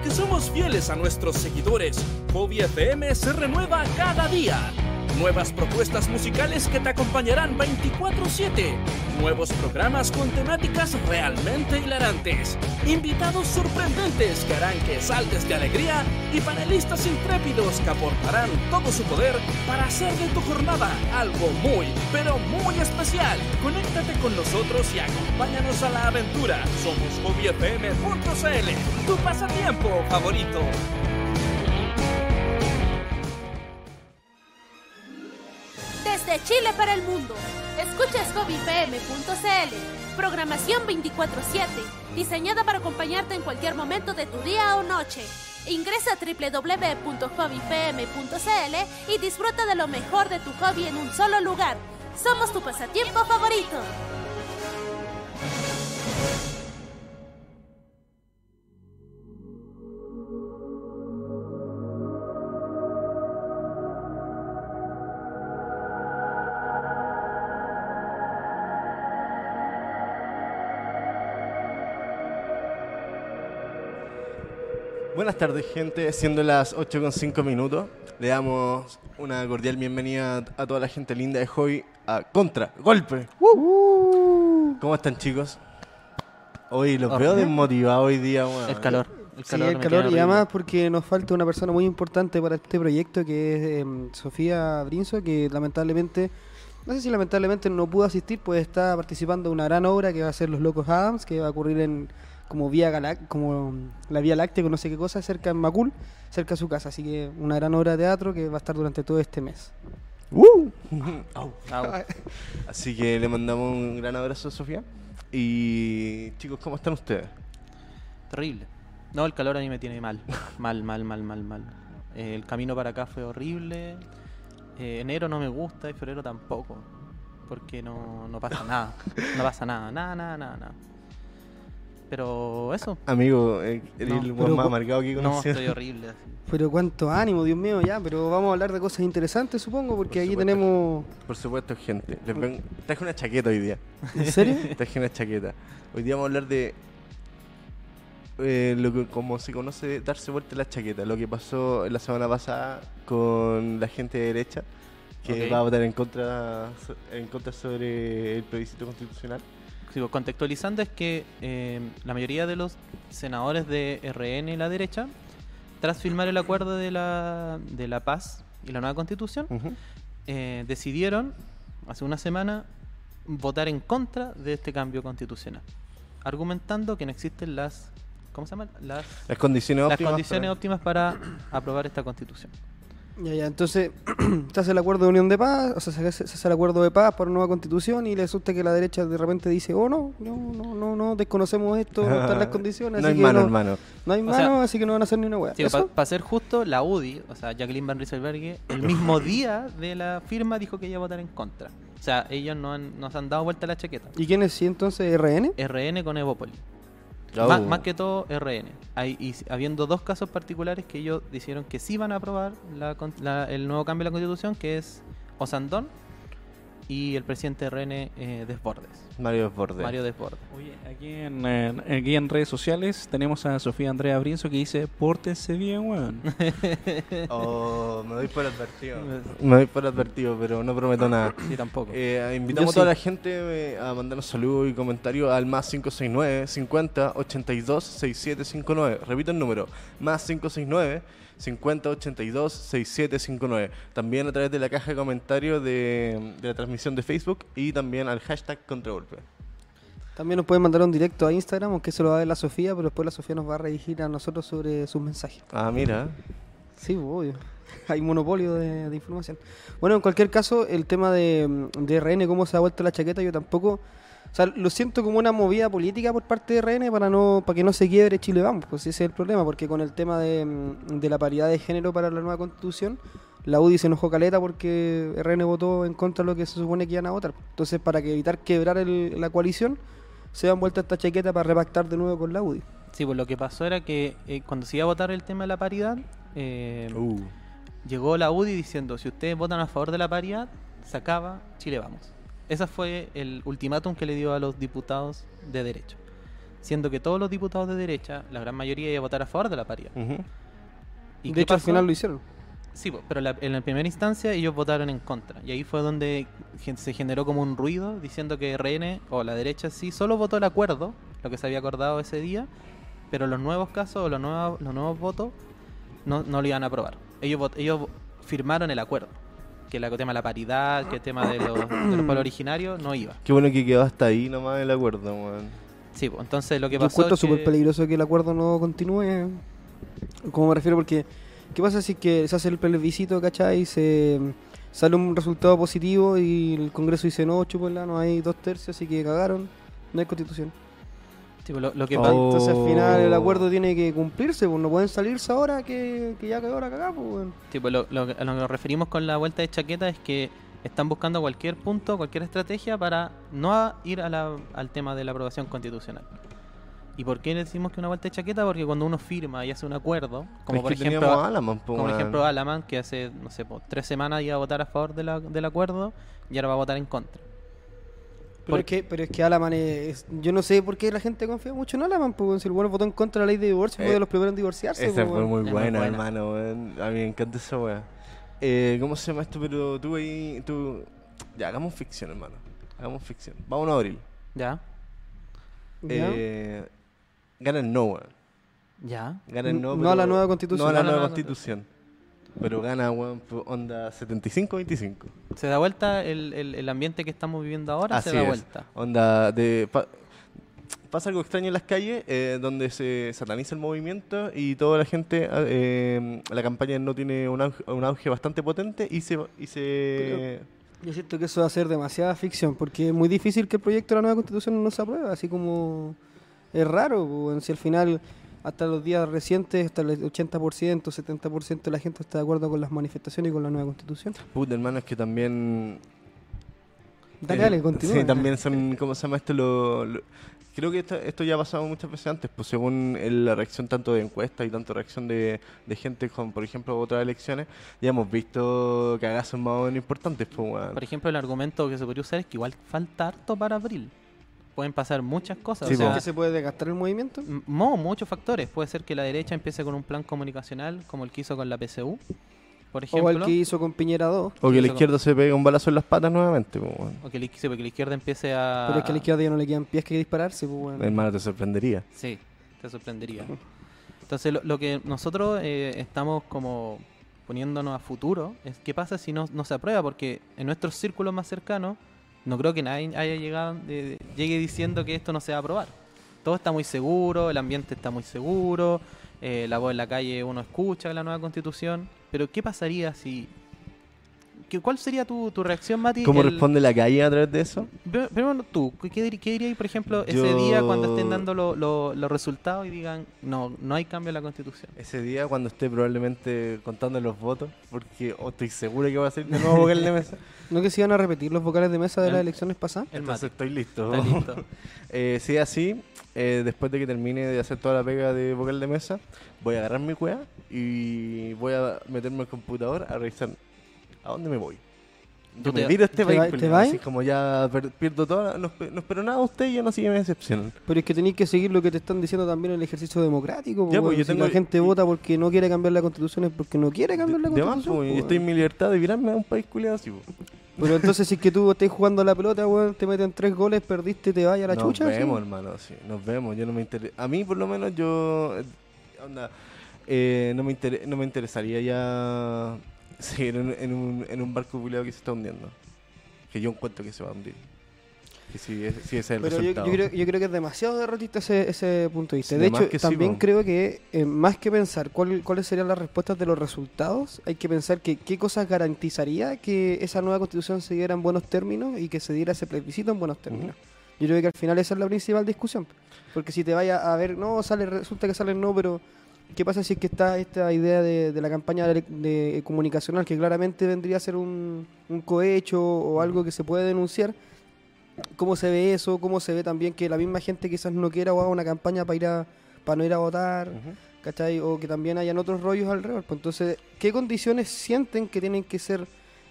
porque somos fieles a nuestros seguidores. Hobby FM se renueva cada día. Nuevas propuestas musicales que te acompañarán 24/7. Nuevos programas con temáticas realmente hilarantes. Invitados sorprendentes que harán que saltes de alegría y panelistas intrépidos que aportarán todo su poder para hacer de tu jornada algo muy, pero muy especial. Conéctate con nosotros y acompáñanos a la aventura. Somos hobbyfm.cl, tu pasatiempo favorito. Desde Chile para el mundo, escuchas hobbyfm.cl, programación 24/7, diseñada para acompañarte en cualquier momento de tu día o noche. Ingresa a www.hobbyfm.cl y disfruta de lo mejor de tu hobby en un solo lugar. Somos tu pasatiempo favorito. Buenas tardes, gente. Siendo las 8 con 5 minutos, le damos una cordial bienvenida a toda la gente linda de Hobby a Contra Golpe. ¿Cómo están, chicos? Hoy los veo desmotivados hoy día. weón. El calor. El Sí, calor, el calor y además porque nos falta una persona muy importante para este proyecto que es em, Sofía Brinzo, que lamentablemente, no sé si lamentablemente no pudo asistir, pues está participando en una gran obra que va a ser Los Locos Adams, que va a ocurrir en como vía Galac como la Vía Láctea, no sé qué cosa, cerca en Macul, cerca de su casa. Así que una gran obra de teatro que va a estar durante todo este mes. Au. Au. Así que le mandamos un gran abrazo a Sofía. Y chicos, ¿cómo están ustedes? Terrible. No, el calor a mí me tiene mal. Mal, mal, mal, mal, mal. Eh, el camino para acá fue horrible. Eh, enero no me gusta y febrero tampoco. Porque no, no pasa nada. No pasa nada, nada, nada, nada. nada. Pero eso. Amigo, eh, eres No, el pero weón más cu- amargado que No, estoy horrible. así. Pero cuánto ánimo, Dios mío, ya, pero vamos a hablar de cosas interesantes, supongo, porque Por aquí supuesto. tenemos... Por supuesto, gente. Les ven- Traje una chaqueta hoy día. ¿En serio? Traje una chaqueta. Hoy día vamos a hablar de eh, lo que como se conoce darse vuelta la chaqueta, lo que pasó la semana pasada con la gente de derecha que va a votar en contra en contra sobre el plebiscito constitucional. Contextualizando es que eh, la mayoría de los senadores de RN y la derecha, tras firmar el acuerdo de la, de la paz y la nueva constitución, eh, decidieron hace una semana votar en contra de este cambio constitucional, argumentando que no existen las ¿cómo se llama? Las, Las condiciones las condiciones para- óptimas para aprobar esta constitución. Ya, ya, entonces se hace el acuerdo de unión de paz, o sea, se hace, se hace el acuerdo de paz por una nueva constitución y le asusta que la derecha de repente dice, oh no, no, no, no, no desconocemos esto, no están las condiciones, no así hay que mano, no, hermano. no hay O mano, sea, así que no van a hacer ni una hueá. Para ser justo, la UDI, o sea, Jacqueline Van Rieselberghe, el mismo día de la firma dijo que iba a votar en contra. O sea, ellos no, han, no se han dado vuelta a la chaqueta. ¿Y quién es sí entonces RN? RN con Evópoli. Más, más que todo RN. Hay, y habiendo dos casos particulares que ellos dijeron que sí van a aprobar la- el nuevo cambio de la constitución, que es Osandón y el presidente de RN eh, Desbordes. Mario Desbordes. Mario Desbordes. Oye, aquí en, aquí en redes sociales tenemos a Sofía Andrea Brinzo que dice, pórtense bien, weón. Oh, me doy por advertido. Me doy por advertido, pero no prometo nada. Sí, tampoco. Eh, invitamos Yo a toda sí. la gente eh, a mandarnos saludos y comentarios al más 569 50 82 6759. Repito el número, más 569 50 82 6759. También a través de la caja de comentarios de, de la transmisión de Facebook y también al hashtag Contragolpe. También nos pueden mandar un directo a Instagram, aunque se lo va a ver la Sofía, pero después la Sofía nos va a redirigir a nosotros sobre sus mensajes. Ah, mira. Sí, obvio. Hay monopolio de, de información. Bueno, en cualquier caso, el tema de, de RN, cómo se ha vuelto la chaqueta, yo tampoco. O sea, lo siento como una movida política por parte de RN para no para que no se quiebre Chile Vamos. Pues ese es el problema, porque con el tema de, de la paridad de género para la nueva constitución, la UDI se enojó caleta porque RN votó en contra de lo que se supone que iban a votar. Entonces, para que evitar quebrar el- la coalición, se han vuelto a esta chaqueta para repactar de nuevo con la UDI. Sí, pues lo que pasó era que eh, cuando se iba a votar el tema de la paridad, eh, Uh. llegó la UDI diciendo, si ustedes votan a favor de la paridad, se acaba Chile Vamos. Ese fue el ultimátum que le dio a los diputados de derecho. siendo que todos los diputados de derecha, la gran mayoría iba a votar a favor de la paridad. ¿Y de hecho, al final lo hicieron. Sí, po, pero la- en la primera instancia ellos votaron en contra. Y ahí fue donde se generó como un ruido diciendo que RN o la derecha sí solo votó el acuerdo, lo que se había acordado ese día, pero los nuevos casos o los nuevos, los nuevos votos no, no lo iban a aprobar. Ellos, ellos firmaron el acuerdo. Que el tema de la paridad, que el tema de los, de los pueblos originarios no iba. Qué bueno que quedó hasta ahí nomás el acuerdo, weón. Sí, pues, entonces lo que Yo pasó encuentro es súper que- peligroso que el acuerdo no continúe. ¿Cómo me refiero? Porque, ¿qué pasa si es que se hace el plebiscito, ¿cachai? Se sale un resultado positivo y el Congreso dice no, chúpenla, no hay dos tercios, así que cagaron, no hay constitución. Sí, pues, lo, lo que Oh. Entonces al final el acuerdo tiene que cumplirse, pues no pueden salirse ahora que, que ya cagó ahora cagá, pues. Sí, pues lo, lo a lo que nos referimos con la vuelta de chaqueta es que están buscando cualquier punto, cualquier estrategia para no a- ir a la- al tema de la aprobación constitucional. ¿Y por qué decimos que una vuelta de chaqueta? Porque cuando uno firma y hace un acuerdo, como Es por ejemplo, Alaman, po, como weón. ejemplo Alaman, que hace, no sé, po, tres semanas iba a votar a favor de la- del acuerdo y ahora va a votar en contra. Pero Por- es, que, pero es que Alaman es, Yo no sé por qué la gente confía mucho en Alaman, weón. si el bueno votó en contra de la ley de divorcio, fue Eh, de los primeros en divorciarse. Esa pues, fue muy buena, buena. hermano. A mí me encanta esa weá. Eh, ¿Cómo se llama esto? Pero tú ahí, tú... Ya, hagamos ficción, hermano. Hagamos ficción. Vámonos a abril. ¿Ya? Eh, gana el no, weón. ¿Ya? Gana el no, No pero- a la nueva constitución. No a la No a la nueva nueva constitución. Pero gana, weón, onda 75-25. Se da vuelta el, el- el ambiente que estamos viviendo ahora, Así se da es. vuelta. Onda de... pa- pasa algo extraño en las calles, eh, donde se sataniza el movimiento y toda la gente, eh, la campaña no tiene un auge, un auge bastante potente y se... Y se Yo siento que eso va a ser demasiada ficción, porque es muy difícil que el proyecto de la nueva constitución no se apruebe, así como es raro, weón, si al final hasta los días recientes, hasta el 80%, 70% de la gente está de acuerdo con las manifestaciones y con la nueva constitución. Puta, hermano, es que también... Dale, eh, dale, continúa. Sí, también son, ¿cómo se llama esto? Lo, lo- creo que esto, esto ya ha pasado muchas veces antes, pues según el- la reacción tanto de encuestas y tanto reacción de, de gente con, por ejemplo, otras elecciones, ya hemos visto cagazos más o menos importantes, pues, weón. Por ejemplo, el argumento que se podría usar es que igual falta harto para abril. Pueden pasar muchas cosas. Sí, o sea, que se puede desgastar el movimiento? mo- muchos factores. Puede ser que la derecha empiece con un plan comunicacional como el que hizo con la PSU, por O ejemplo. el que hizo con Piñera 2, O que la izquierda se pegue un balazo en las patas nuevamente, pues, o que la, sí, porque la izquierda empiece a... pero es que a la izquierda ya no le quedan pies que dispararse, pues, weón. Hermano, te sorprendería. Sí, te sorprendería. Entonces, lo, lo que nosotros eh, estamos como poniéndonos a futuro es qué pasa si no, no se aprueba, porque en nuestros círculos más cercanos no creo que nadie haya llegado, de- llegue diciendo que esto no se va a aprobar. Todo está muy seguro, el ambiente está muy seguro, eh, la voz en la calle uno escucha la nueva constitución, pero ¿qué pasaría si... ¿qué- ¿Cuál sería tu, tu reacción, Mati? ¿Cómo el- responde la calle a través de eso? Primero, tú, ¿qué, dir- qué dirías, por ejemplo, ese día cuando estén dando lo- lo- los resultados y digan, no, no hay cambio en la constitución? Ese día cuando esté probablemente contando los votos, porque oh, estoy seguro que va a ser de nuevo vocal de mesa. ¿No que se iban a repetir los vocales de mesa de El- las elecciones pasadas? El Entonces Mati. estoy listo. Está listo. Eh, si es así, eh, después de que termine de hacer toda la pega de vocal de mesa, voy a agarrar mi cueva y voy a meterme al computador a revisar a dónde me voy. Yo ¿Tú me tiro a este va- vas? así como ya per- pierdo todo, no, no espero nada de usted y ya no sigue me decepcionan. Pero es que tenéis que seguir lo que te están diciendo también en el ejercicio democrático. Ya, pues, si tengo- la gente y- vota porque no quiere cambiar la constitución es porque no quiere cambiar la De- de más, constitución. pues, po, y estoy en mi libertad de virarme a un país culiado así. Pero entonces si es que tú estás jugando a la pelota, weón, te meten tres goles, perdiste, te vaya a la nos chucha. ¿sí? vemos, hermano, sí, nos vemos. Yo no me inter- A mí, por lo menos, yo. eh, onda, eh, no, me inter- no me interesaría ya seguir en, en un, en un barco que se está hundiendo. Que yo encuentro que se va a hundir. Que si, es- el Pero yo, resultado. yo creo, yo creo que es demasiado derrotista ese, ese punto de vista. Sí, de hecho, sí, también creo que eh, más que pensar cuál- cuáles serían las respuestas de los resultados, hay que pensar que qué cosas garantizaría que esa nueva constitución se diera en buenos términos y que se diera ese plebiscito en buenos términos. Yo creo que al final esa es la principal discusión. Porque si te vaya a ver, no, sale resulta que sale no, pero ¿qué pasa si es que está esta idea de, de la campaña de, de comunicacional que claramente vendría a ser un, un cohecho o algo que se puede denunciar? ¿Cómo se ve eso? ¿Cómo se ve también que la misma gente quizás no quiera o haga una campaña para ir a, para no ir a votar? Ujú. ¿Cachai? O que también hayan otros rollos alrededor. Pues entonces, ¿qué condiciones sienten que tienen que ser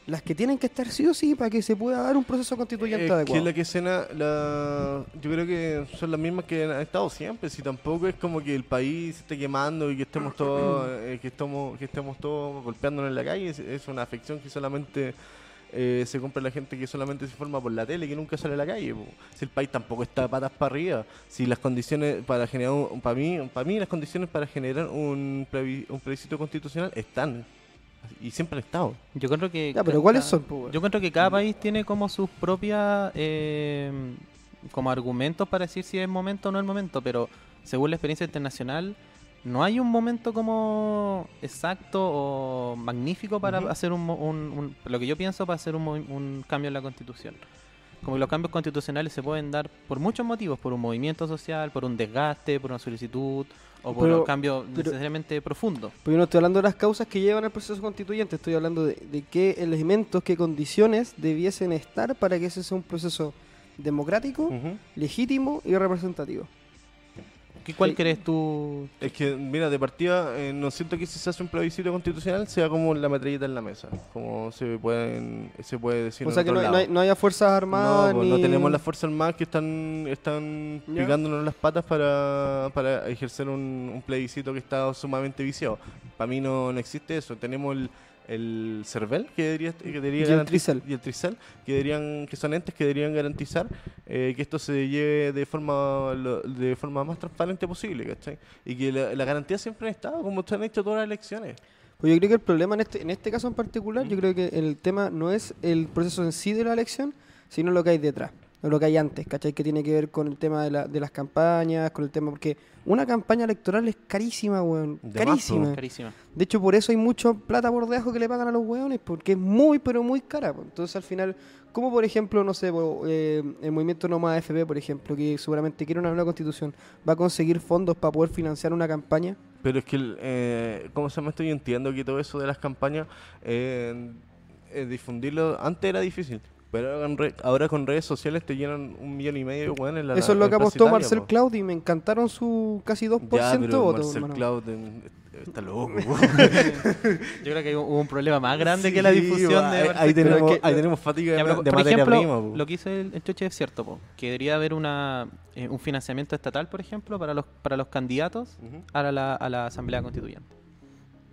las que tienen que estar sí o sí para que se pueda dar un proceso constituyente Es adecuado. que la que escena, la, yo creo que son las mismas que han estado siempre. Si tampoco es como que el país se esté quemando y que estemos todos, eh, que estemos, que estemos todos golpeándonos en la calle, es, es una afección que solamente eh, se compra la gente que solamente se informa por la tele, que nunca sale a la calle. po. Si el país tampoco está patas para arriba, si las condiciones para generar, un- para mí, para mí las condiciones para generar un, plebi- un plebiscito constitucional están y siempre han estado. Yo creo que. Ya, pero ¿cuáles son? Yo creo que cada país tiene como sus propias. eh, como argumentos para decir si es momento o no es momento, pero según la experiencia internacional, no hay un momento como exacto o magnífico para hacer un, mo- un- un- Lo que yo pienso para hacer un, mo- un cambio en la constitución. Como que los cambios constitucionales se pueden dar por muchos motivos, por un movimiento social, por un desgaste, por una solicitud o por Pero- un cambio pero- necesariamente profundo. Porque yo no estoy hablando de las causas que llevan al proceso constituyente, estoy hablando de, de qué elementos, qué condiciones debiesen estar para que ese sea un proceso democrático, legítimo y representativo. ¿Qué, ¿Cuál Sí. crees tú? Es que, mira, de partida, eh, no siento que si se hace un plebiscito constitucional sea como la metralleta en la mesa, como se pueden se puede decir o en sea que no, hay- no hay- no haya fuerzas armadas No, pues, no tenemos las fuerzas armadas que están, están picándonos las patas para, para ejercer un, un plebiscito que está sumamente viciado. Para mí no, no existe eso. Tenemos el, el CERVEL que debería, que debería Y el TRICEL. y el que deberían que son entes que deberían garantizar eh, que esto se lleve de forma lo- de forma más transparente posible, ¿cachai? Y que la, la garantía siempre ha estado como se han hecho todas las elecciones. Pues yo creo que el problema en este, en este caso en particular, yo creo que el tema no es el proceso en sí de la elección, sino lo que hay detrás, lo que hay antes, ¿cachai? Que tiene que ver con el tema de, la- de las campañas, con el tema, porque una campaña electoral es carísima, weón, De carísima. Carísima. De hecho, por eso hay mucho plata por debajo que le pagan a los weones, porque es muy, pero muy cara. Entonces, al final, como por ejemplo, no sé, eh, el movimiento No Más AFP, por ejemplo, que seguramente quiere una nueva constitución, va a conseguir fondos para poder financiar una campaña. Pero es que, el, eh, ¿cómo se llama esto? Yo entiendo que todo eso de las campañas, eh, eh, difundirlo antes era difícil. Pero ahora, en re- ahora con redes sociales te llenan un millón y medio de weones en la Eso es lo que apostó Marcel po. Cloud y me encantaron su casi 2% Ya, de pero votos. Marcel hermano. Cloud en- está loco. Yo creo que hubo un problema más grande que la difusión ahí, de ahí Marcel tenemos, que- ahí tenemos fatiga Ya, de, pero, de por materia ejemplo, prima. po. lo que dice el, el Choche es cierto, po, que debería haber una, eh, un financiamiento estatal, por ejemplo, para los, para los candidatos a la, a la Asamblea Constituyente.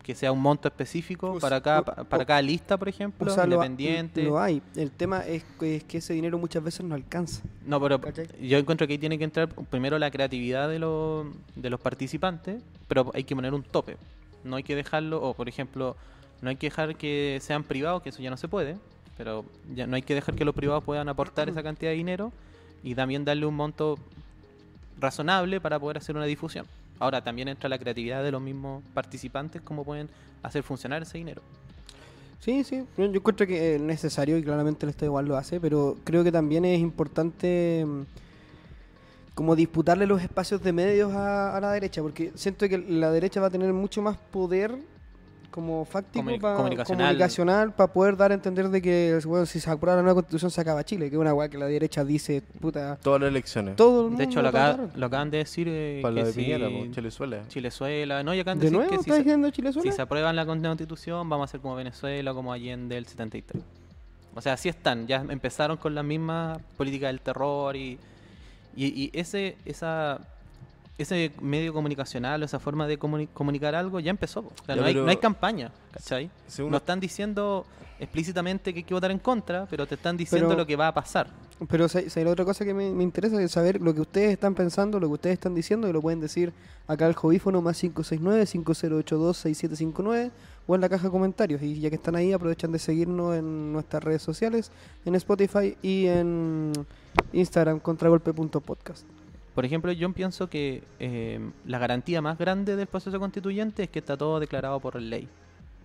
Que sea un monto específico O para cada, o- para cada lista, por ejemplo, O sea, lo, independiente. lo hay. El tema es que, es que ese dinero muchas veces no alcanza. No, pero ¿Cachai? yo encuentro que ahí tiene que entrar primero la creatividad de, los de los participantes, pero hay que poner un tope. No hay que dejarlo, o por ejemplo, no hay que dejar que sean privados, que eso ya no se puede, pero ya no hay que dejar que los privados puedan aportar esa cantidad de dinero y también darle un monto razonable para poder hacer una difusión. Ahora también entra la creatividad de los mismos participantes, cómo pueden hacer funcionar ese dinero. Sí, sí, yo encuentro que es necesario y claramente el Estado igual lo hace, pero creo que también es importante mm, como disputarle los espacios de medios a, a la derecha, porque siento que la derecha va a tener mucho más poder como fáctico, pa- comunicacional. comunicacional, para poder dar a entender de que bueno, si se aprueba la nueva constitución se acaba Chile, que es una weá que la derecha dice, puta, Todas las elecciones. todo el mundo De hecho, lo, acaban de decir eh, Para la que de si Piñera, po, Chilezuela. Chilezuela, no, y acaban de, ¿De decir nuevo que si diciendo Chilezuela? Si se aprueban la constitución, vamos a ser como Venezuela, como Allende del 73. O sea, así están. Ya empezaron con la misma política del terror y, y, y ese esa ese medio comunicacional o esa forma de comuni- comunicar algo ya empezó. po. O sea, Ya, no, hay, no hay campaña, ¿cachai? Según- No están diciendo explícitamente que hay que votar en contra, pero te están diciendo Pero- lo que va a pasar. Pero si si hay otra cosa que me, me interesa es saber lo que ustedes están pensando, lo que ustedes están diciendo, y lo pueden decir acá al jovífono más 569-5082-6759 o en la caja de comentarios. Y ya que están ahí, aprovechan de seguirnos en nuestras redes sociales, en Spotify y en Instagram, contragolpe.podcast. Por ejemplo, yo pienso que eh, la garantía más grande del proceso constituyente es que está todo declarado por ley.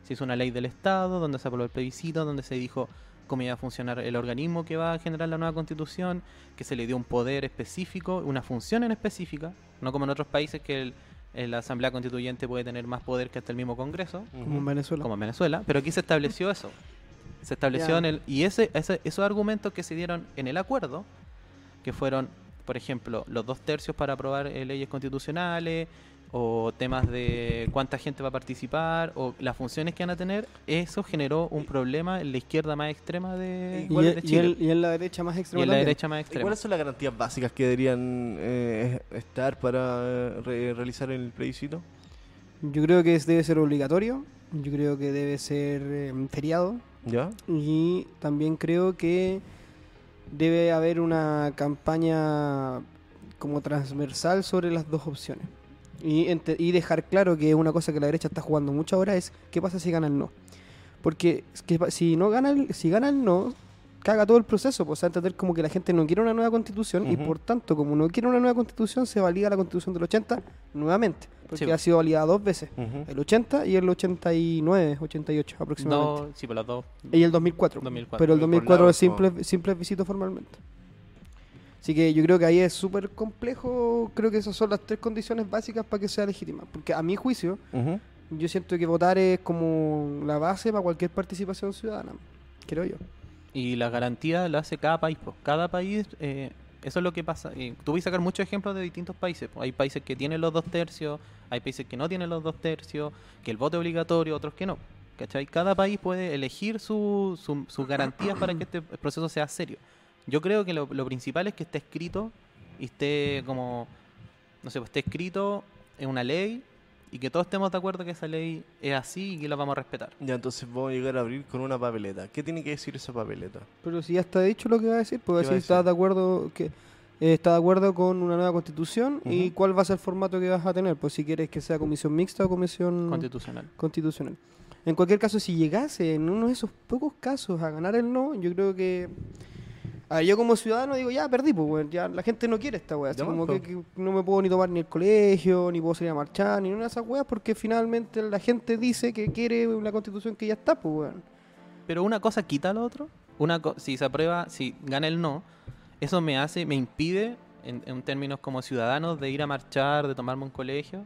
Se hizo una ley del Estado, donde se aprobó el plebiscito, donde se dijo cómo iba a funcionar el organismo que va a generar la nueva constitución, que se le dio un poder específico, una función en específica, no como en otros países que el- eh, la Asamblea Constituyente puede tener más poder que hasta el mismo Congreso, Como en Venezuela. como en Venezuela, pero aquí se estableció eso. Se estableció en el. Y ese, ese- esos argumentos que se dieron en el acuerdo, que fueron, por ejemplo, los dos tercios para aprobar eh, leyes constitucionales, o temas de cuánta gente va a participar, o las funciones que van a tener, eso generó un problema en la izquierda más extrema de, Y, de en- y Chile. y en la derecha más Y extrema en la también. derecha más ¿Y extrema. cuáles son las garantías básicas que deberían eh, estar para eh, re- realizar el plebiscito? Yo creo que debe ser obligatorio, yo creo que debe ser eh, feriado ¿Ya? y también creo que debe haber una campaña como transversal sobre las dos opciones. Y, dejar claro que una cosa que la derecha está jugando mucho ahora es qué pasa si gana el no. Porque si no gana el, si gana el no, caga todo el proceso, pues a entender como que la gente no quiere una nueva constitución y por tanto, como no quiere una nueva constitución, se valida la constitución del 80 nuevamente, porque Sí. ha sido validada dos veces, Ujú. el 80 y el 89, 88 aproximadamente. No, sí, por las dos. Y el 2004. 2004. Pero el Por 2004 lado, es simple, simple visito formalmente. Así que yo creo que ahí es súper complejo. Creo que esas son las tres condiciones básicas para que sea legítima. Porque a mi juicio, yo siento que votar es como la base para cualquier participación ciudadana. Creo yo. Y la garantía la hace cada país. pues. Cada país, eh, eso es lo que pasa. Eh, tú vas a sacar muchos ejemplos de distintos países. pues. Hay países que tienen los dos tercios, hay países que no tienen los dos tercios, que el voto es obligatorio, otros que no. ¿Cachai? Cada país puede elegir su- su- sus garantías para que este proceso sea serio. Yo creo que lo, lo principal es que esté escrito y esté como, no sé, pues esté escrito en una ley y que todos estemos de acuerdo que esa ley es así y que la vamos a respetar. Ya, entonces vamos a llegar a abrir con una papeleta. ¿Qué tiene que decir esa papeleta? Pero si ya está dicho lo que va a decir, pues ¿Qué va a decir, decir? está de acuerdo que eh, está de acuerdo con una nueva constitución y cuál va a ser el formato que vas a tener. Pues si quieres que sea comisión mixta o comisión Constitucional. constitucional. En cualquier caso, si llegase en uno de esos pocos casos a ganar el no, yo creo que. A ver, yo como ciudadano digo, ya perdí, pues, weón, ya la gente no quiere esta weá. Así como que, que no me puedo ni tomar ni el colegio, ni puedo salir a marchar, ni una de esas weas, porque finalmente la gente dice que quiere una constitución que ya está, pues, weón. Pero una cosa quita lo otro. Una co- si se aprueba, si gana el no, eso me hace, me impide, en, en términos como ciudadanos, de ir a marchar, de tomarme un colegio.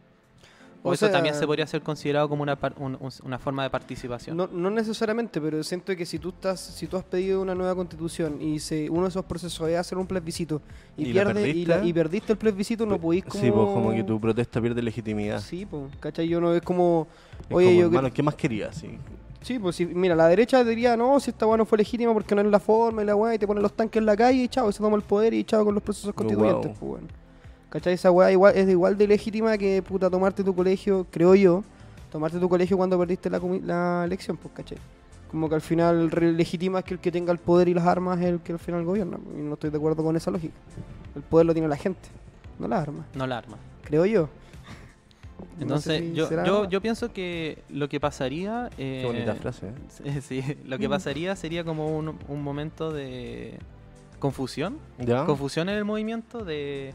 O, O eso sea, también se podría ser considerado como una, par- un- un- una forma de participación. No, no necesariamente, pero siento que si tú estás, si tú has pedido una nueva constitución y se, uno de esos procesos es hacer un plebiscito y, ¿Y pierde y, perdiste? la- y perdiste el plebiscito, no podís como... Sí, pues como que tu protesta pierde legitimidad. Sí, pues, ¿cachai? Yo no es como... Es Oye, como, yo... hermano, ¿qué más querías? Sí. Sí, pues sí, mira, la derecha diría, no, si esta weá no fue legítima porque no es la forma y la weá, y te ponen los tanques en la calle y chao, y se toma el poder y chao con los procesos constituyentes, wow. pues bueno. ¿Cachai? Esa weá igual, es igual de legítima que, puta, tomarte tu colegio, creo yo, tomarte tu colegio cuando perdiste la, la elección, pues, ¿cachai? Como que al final legitima que el que tenga el poder y las armas es el que al final gobierna, y no estoy de acuerdo con esa lógica. El poder lo tiene la gente, no las armas, No la arma. creo yo. No Entonces, sé si yo, yo, yo pienso que lo que pasaría... Qué eh, bonita frase. ¿eh? Sí, sí, lo que pasaría sería como un, un momento de confusión. ¿Ya? Confusión en el movimiento de...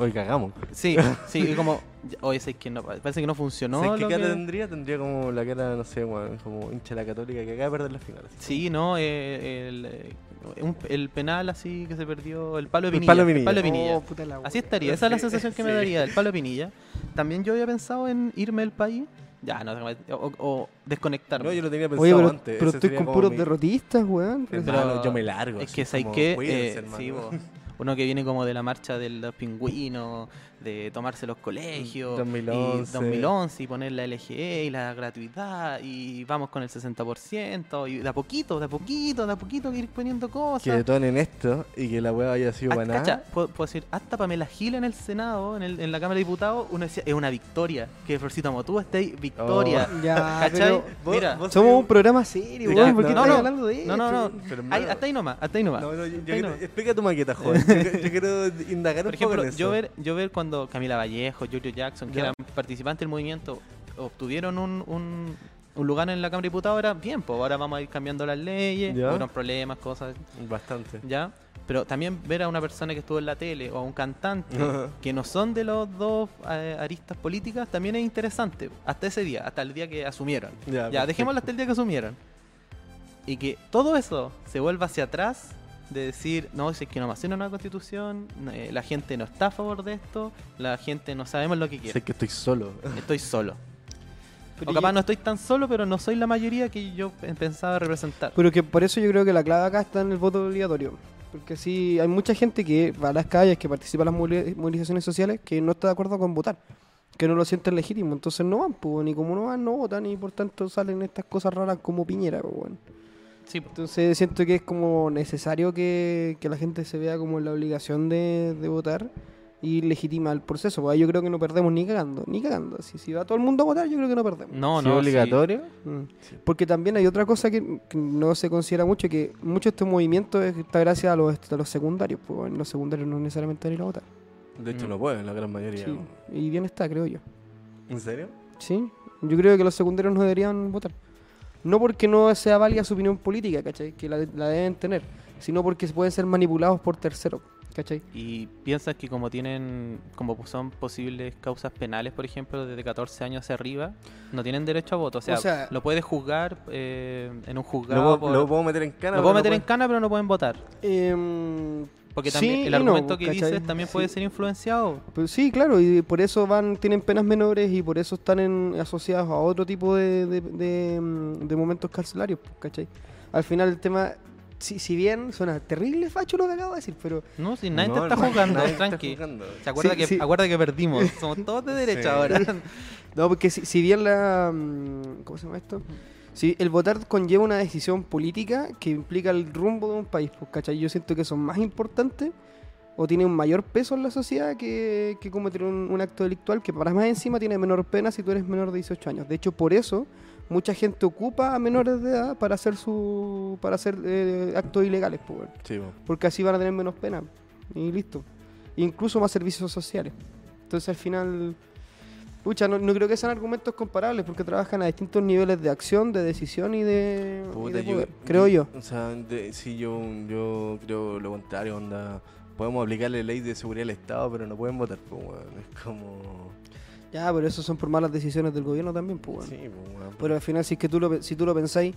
Hoy cagamos. Sí, sí, y como... Oye, sé que no, parece que no funcionó. ¿Sabes qué lo cara que- tendría? Tendría como la cara, no sé, weón, como hincha de la católica que acaba de perder la final. así. Sí, no, eh, el, eh, un- el penal así que se perdió, el palo de El Pinilla. palo de el palo de Pinilla. Oh, puta la Así estaría, esa es la sensación que me daría, el palo de Pinilla. También yo había pensado en irme del país, ya, no, o, o desconectarme. No, yo lo tenía pensado Oye, pero, antes. pero ese estoy con puros mi- derrotistas, weón. Hermano, Pero yo me largo. Es que ¿sabes qué? Eh, sí. Uno que viene como de la marcha de los pingüinos, de tomarse los colegios, 2011. y 2011 y poner la LGE y la gratuidad y vamos con el 60% y de a poquito, de a poquito, de a poquito ir poniendo cosas. Que detonen esto y que la weá haya sido Ah, para cacha, nada. puedo, puedo decir, hasta Pamela Gil en el Senado, en, el- en la Cámara de Diputados, uno decía, es una victoria. Que Florcito Motúa esté ahí, victoria. Oh. Ya, ¿Cachai? pero Vos- Mira, vos somos un programa serio, weón. ¿Por qué no, estás no. hablando de no, no, no. Pero, hermano, hasta ahí nomás, hasta ahí nomás. No, no, yo, yo Ahí quiero- nomás. explica tu maqueta, joven. Yo, yo quiero indagar Por un poco ejemplo, en eso. yo ver, yo ver cuando Camila Vallejo, Giorgio Jackson, que eran participantes del movimiento, obtuvieron un, un, un lugar en la Cámara de Diputados, era bien, pues ahora vamos a ir cambiando las leyes, hubieron problemas, cosas, Bastante. ¿ya? Pero también ver a una persona que estuvo en la tele o a un cantante que no son de los dos eh, aristas políticas también es interesante. Hasta ese día, hasta el día que asumieron. Ya, Ya, perfecto. dejémoslo hasta el día que asumieron. Y que todo eso se vuelva hacia atrás de decir, no, si es que no va a hacer una nueva constitución, eh, la gente no está a favor de esto, la gente no sabemos lo que quiere. Sé que estoy solo. Estoy solo. Pero o capaz yo- no estoy tan solo, pero no soy la mayoría que yo pe- pensaba representar. Pero que por eso yo creo que la clave acá está en el voto obligatorio. Porque sí, hay mucha gente que va a las calles, que participa en las movili- movilizaciones sociales, que no está de acuerdo con votar. que no lo sienten legítimo, entonces no van, pues, ni como no van, no votan, y por tanto salen estas cosas raras como Piñera, pues, bueno. Sí. Entonces siento que es como necesario que, que la gente se vea como en la obligación de, de votar y legitima el proceso. Porque yo creo que no perdemos ni cagando, ni cagando. Si, si va todo el mundo a votar, yo creo que no perdemos. no, no. es sí. obligatorio. Mm. Porque también hay otra cosa que, que no se considera mucho, que mucho de estos movimientos está gracias a los, a los secundarios. Pues bueno, los secundarios no necesariamente van a ir a votar. De hecho, Mm. no pueden, la gran mayoría. Sí. Y bien está, creo yo. ¿En serio? Sí, yo creo que los secundarios no deberían votar. No porque no sea válida su opinión política, ¿cachai? Que la, la deben tener, sino porque pueden ser manipulados por terceros, ¿cachai? Y piensas que como tienen, como son posibles causas penales, por ejemplo, desde 14 años hacia arriba, no tienen derecho a voto. O sea, O sea- lo puedes juzgar eh, en un Lo, juzgado. puedo- por- lo puedo meter en cana. lo pero puedo no meter en cana, pero no pueden votar. Em, Porque también el no, argumento que ¿cachai? dices también puede ser influenciado. Pues sí, claro, y por eso van tienen penas menores y por eso están en- asociados a otro tipo de, de, de, mm, de momentos carcelarios, pues, ¿cachai? Al final el tema, si, si bien suena terrible facho lo que acabo de decir, pero No, si nadie No, te está no, jugando, está tranqui. ¿Se acuerda, Sí, que, sí. acuerda que perdimos? Somos todos de derecha Sí. ahora. No, porque si, si bien la... mm, ¿Cómo se llama esto? Si el votar conlleva una decisión política que implica el rumbo de un país, pues, ¿cachai? Yo siento que son más importantes o tiene un mayor peso en la sociedad que, que cometer un, un acto delictual que para más encima tiene menor pena si tú eres menor de 18 años. De hecho, por eso mucha gente ocupa a menores de edad para hacer su para hacer eh, actos ilegales, pues. Sí, porque así van a tener menos pena y listo. Incluso más servicios sociales. Entonces al final, pucha, no, no creo que sean argumentos comparables porque trabajan a distintos niveles de acción, de decisión y de, y Puta, de yo- poder, creo yo. O sea, de- sí, yo, yo creo lo contrario, onda. Podemos aplicarle ley de seguridad al Estado, pero no pueden votar, pues. Es como. Ya, pero eso son por malas decisiones del gobierno también, pues bueno. Sí, pues, weón. Pero al final, si es que tú lo, si tú lo pensáis,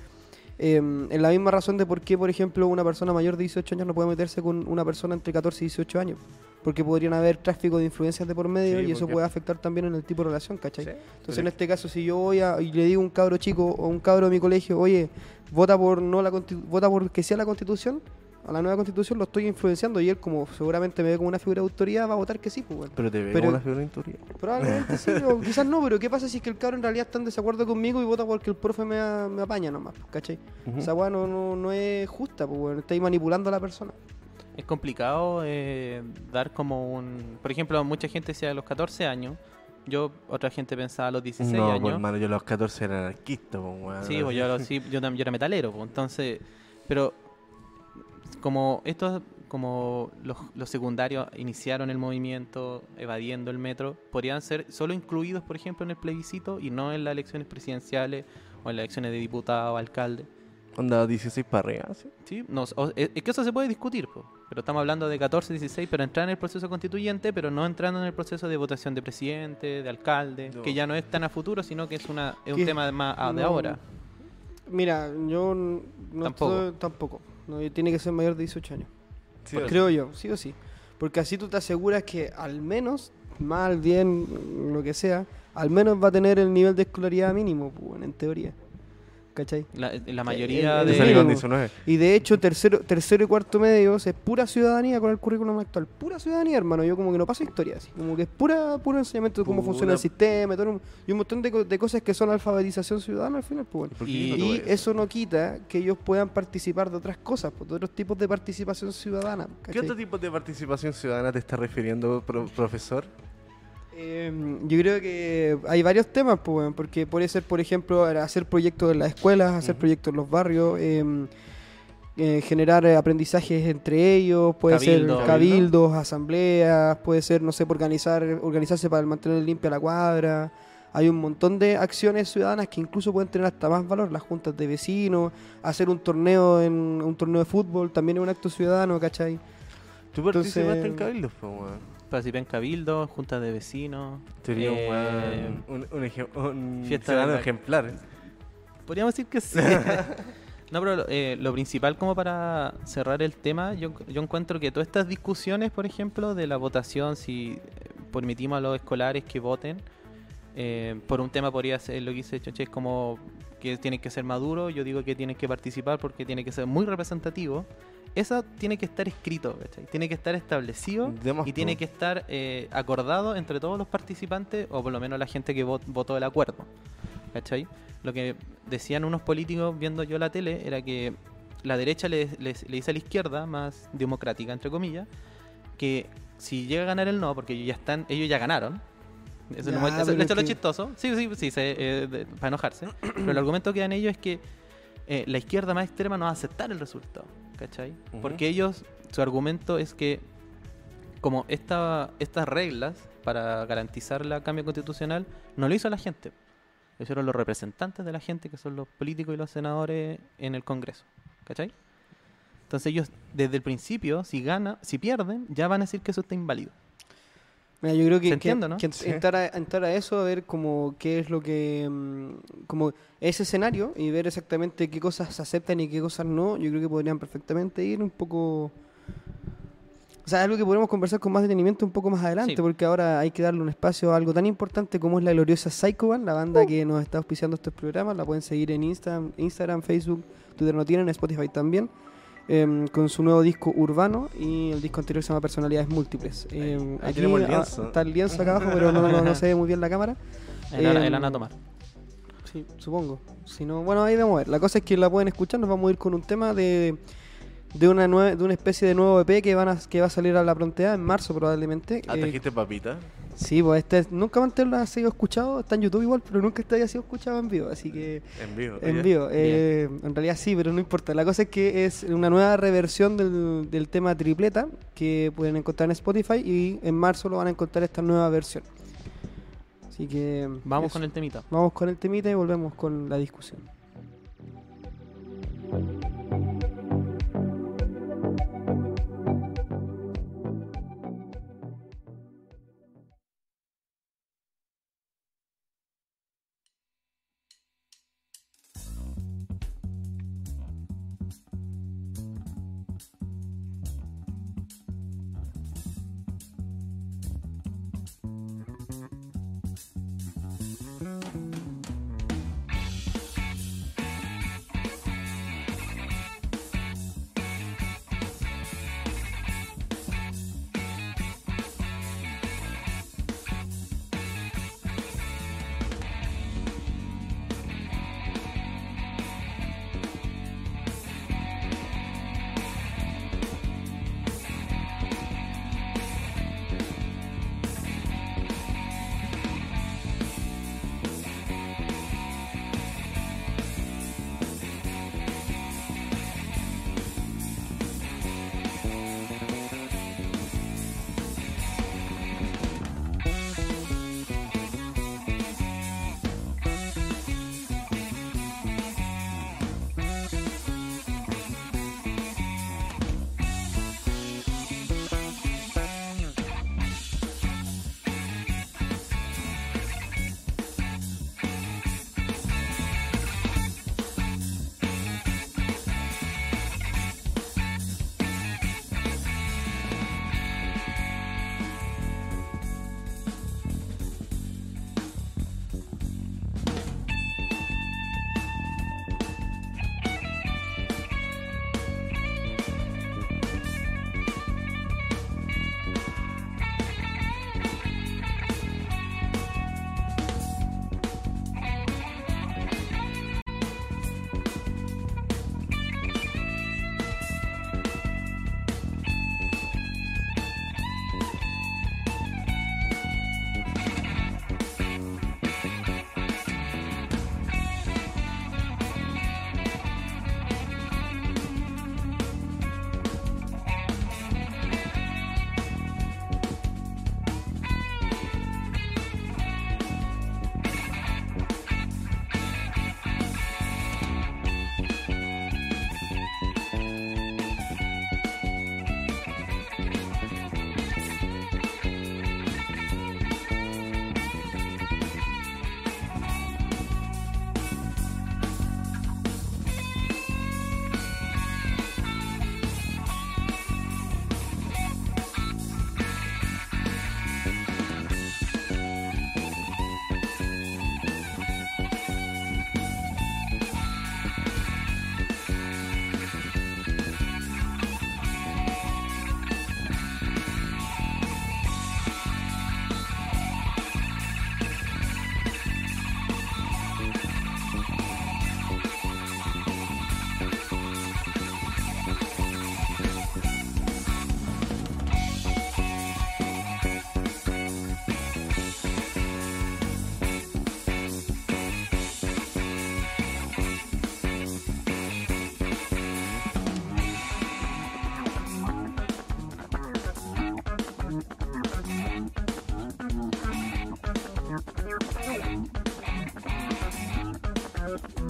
eh, en la misma razón de por qué, por ejemplo, una persona mayor de 18 años no puede meterse con una persona entre 14 y 18 años. Porque podrían haber tráfico de influencias de por medio Sí, y eso puede afectar también en el tipo de relación, ¿cachai? Sí, Entonces, sí. en este caso, si yo voy a, y le digo a un cabro chico o a un cabro de mi colegio, oye, vota por no la vota por que sea la constitución, a la nueva constitución lo estoy influenciando y él, como seguramente me ve como una figura de autoridad, va a votar que sí, pues bueno. Pero te ve Pero- como una figura de autoridad. Probablemente sí, o quizás no, pero ¿qué pasa si es que el cabro en realidad está en desacuerdo conmigo y vota porque el profe me, a- me apaña nomás, pues, ¿cachai? Ujú. Esa weá no, no, no es justa, pues bueno, estáis manipulando a la persona. Es complicado eh, dar como un... Por ejemplo, mucha gente decía a los 14 años. Yo, otra gente pensaba a los 16 No, años. pues, hermano, yo a los 14 era anarquista, pues, weón. Sí, pues yo, sí, yo, yo era metalero, pues, entonces, pero como estos, como los, los secundarios iniciaron el movimiento evadiendo el metro, podrían ser solo incluidos, por ejemplo, en el plebiscito y no en las elecciones presidenciales o en las elecciones de diputado o alcalde. Onda 16 para arriba, ¿sí? ¿sí? No, o- es es que eso se puede discutir, pero estamos hablando de 14, 16, pero entrar en el proceso constituyente, pero no entrando en el proceso de votación de presidente, de alcalde, No. que ya no es tan a futuro, sino que es, una, es un tema más a- de no, ahora. Mira, yo no Tampoco. estoy- tampoco. No, tiene que ser mayor de 18 años. Sí, o- Creo yo, sí o sí. Porque así tú te aseguras que al menos, mal, bien, lo que sea, al menos va a tener el nivel de escolaridad mínimo, pues, bueno, en teoría. ¿Cachai? La, la mayoría el- el de... con mínimo. 19. Y de hecho, tercero, tercero y cuarto medios es pura ciudadanía con el currículum actual. Pura ciudadanía, hermano. Yo como que no paso historia, así. Como que es pura, puro enseñamiento de cómo Pura- funciona el sistema y, todo un, y un montón de, co- de cosas que son alfabetización ciudadana al final, pues bueno. ¿Por qué Y- eso no quita que ellos puedan participar de otras cosas, pues, de otros tipos de participación ciudadana. ¿Qué otro tipo de participación ciudadana te está refiriendo, pro- profesor? Eh, yo creo que hay varios temas, pues, porque puede ser, por ejemplo, hacer proyectos en las escuelas, hacer proyectos en los barrios, eh, eh, generar aprendizajes entre ellos, puede Cabildo. ser cabildos, asambleas, puede ser, no sé, organizar, organizarse para mantener limpia la cuadra. Hay un montón de acciones ciudadanas que incluso pueden tener hasta más valor, las juntas de vecinos, hacer un torneo en un torneo de fútbol, también es un acto ciudadano, ¿cachai? ¿Tú participaste Entonces- en cabildos, po, weón? Participé en cabildo, juntas de vecinos. Sería un eh, un, un, un fiesta de la- ejemplar. Podríamos decir que sí. no, pero lo- eh, lo principal como para cerrar el tema, yo, yo encuentro que todas estas discusiones, por ejemplo, de la votación, si eh, permitimos a los escolares que voten, eh, por un tema podría ser lo que dice Choche, es como que tienen que ser maduros, yo digo que tienen que participar porque tiene que ser muy representativo. Eso tiene que estar escrito, ¿cachai? Tiene que estar establecido Demos y tiene que estar eh, acordado entre todos los participantes, o por lo menos la gente que vot- votó el acuerdo. ¿Cachai? Lo que decían unos políticos viendo yo la tele era que la derecha le, le- le dice a la izquierda, más democrática, entre comillas, que si llega a ganar el no, porque ellos ya están, ellos ya ganaron. Eso, Ya, es lo- eso- es lo que- chistoso. Sí, sí, sí, se- eh, de- para enojarse. pero el argumento que dan ellos es que eh, la izquierda más extrema no va a aceptar el resultado. ¿Cachai? Porque ellos, su argumento es que como esta, estas reglas para garantizar la cambio constitucional no lo hizo la gente. Lo hicieron los representantes de la gente, que son los políticos y los senadores en el Congreso. ¿Cachai? Entonces ellos, desde el principio, si gana, si pierden, ya van a decir que eso está inválido. Mira, yo creo que, Se que- entiende, ¿no? que Sí. entrar, a, entrar a eso, a ver como qué es lo que... mm, como ese escenario y ver exactamente qué cosas se aceptan y qué cosas no, yo creo que podrían perfectamente ir un poco... O sea, algo que podremos conversar con más detenimiento un poco más adelante, Sí. porque ahora hay que darle un espacio a algo tan importante como es la gloriosa Psycho Band, la banda que nos está auspiciando estos programas. La pueden seguir en Instagram, Instagram Facebook, Twitter no tienen, Spotify también. Em, con su nuevo disco Urbano y el disco anterior se llama Personalidades Múltiples. Em, ahí aquí tenemos el ah, lienzo. está el lienzo acá abajo, pero no, no- no se ve muy bien la cámara. El, ana- Em, el ana tomar. Sí, supongo. Si no, bueno, ahí vamos a ver. La cosa es que la pueden escuchar. Nos vamos a ir con un tema de, de una nue- de una especie de nuevo EP que van a, que va a salir a la pronteada en marzo probablemente. Ah, Eh, trajiste papita. Sí, pues este nunca antes lo ha sido escuchado. Está en YouTube igual, pero nunca este había sido escuchado en vivo. Así que En vivo. en ya. vivo. eh, en realidad sí, pero no importa. La cosa es que es una nueva reversión del, del tema tripleta que pueden encontrar en Spotify y en marzo lo van a encontrar esta nueva versión. Así que Vamos eso. con el temita. Vamos con el temita y volvemos con la discusión.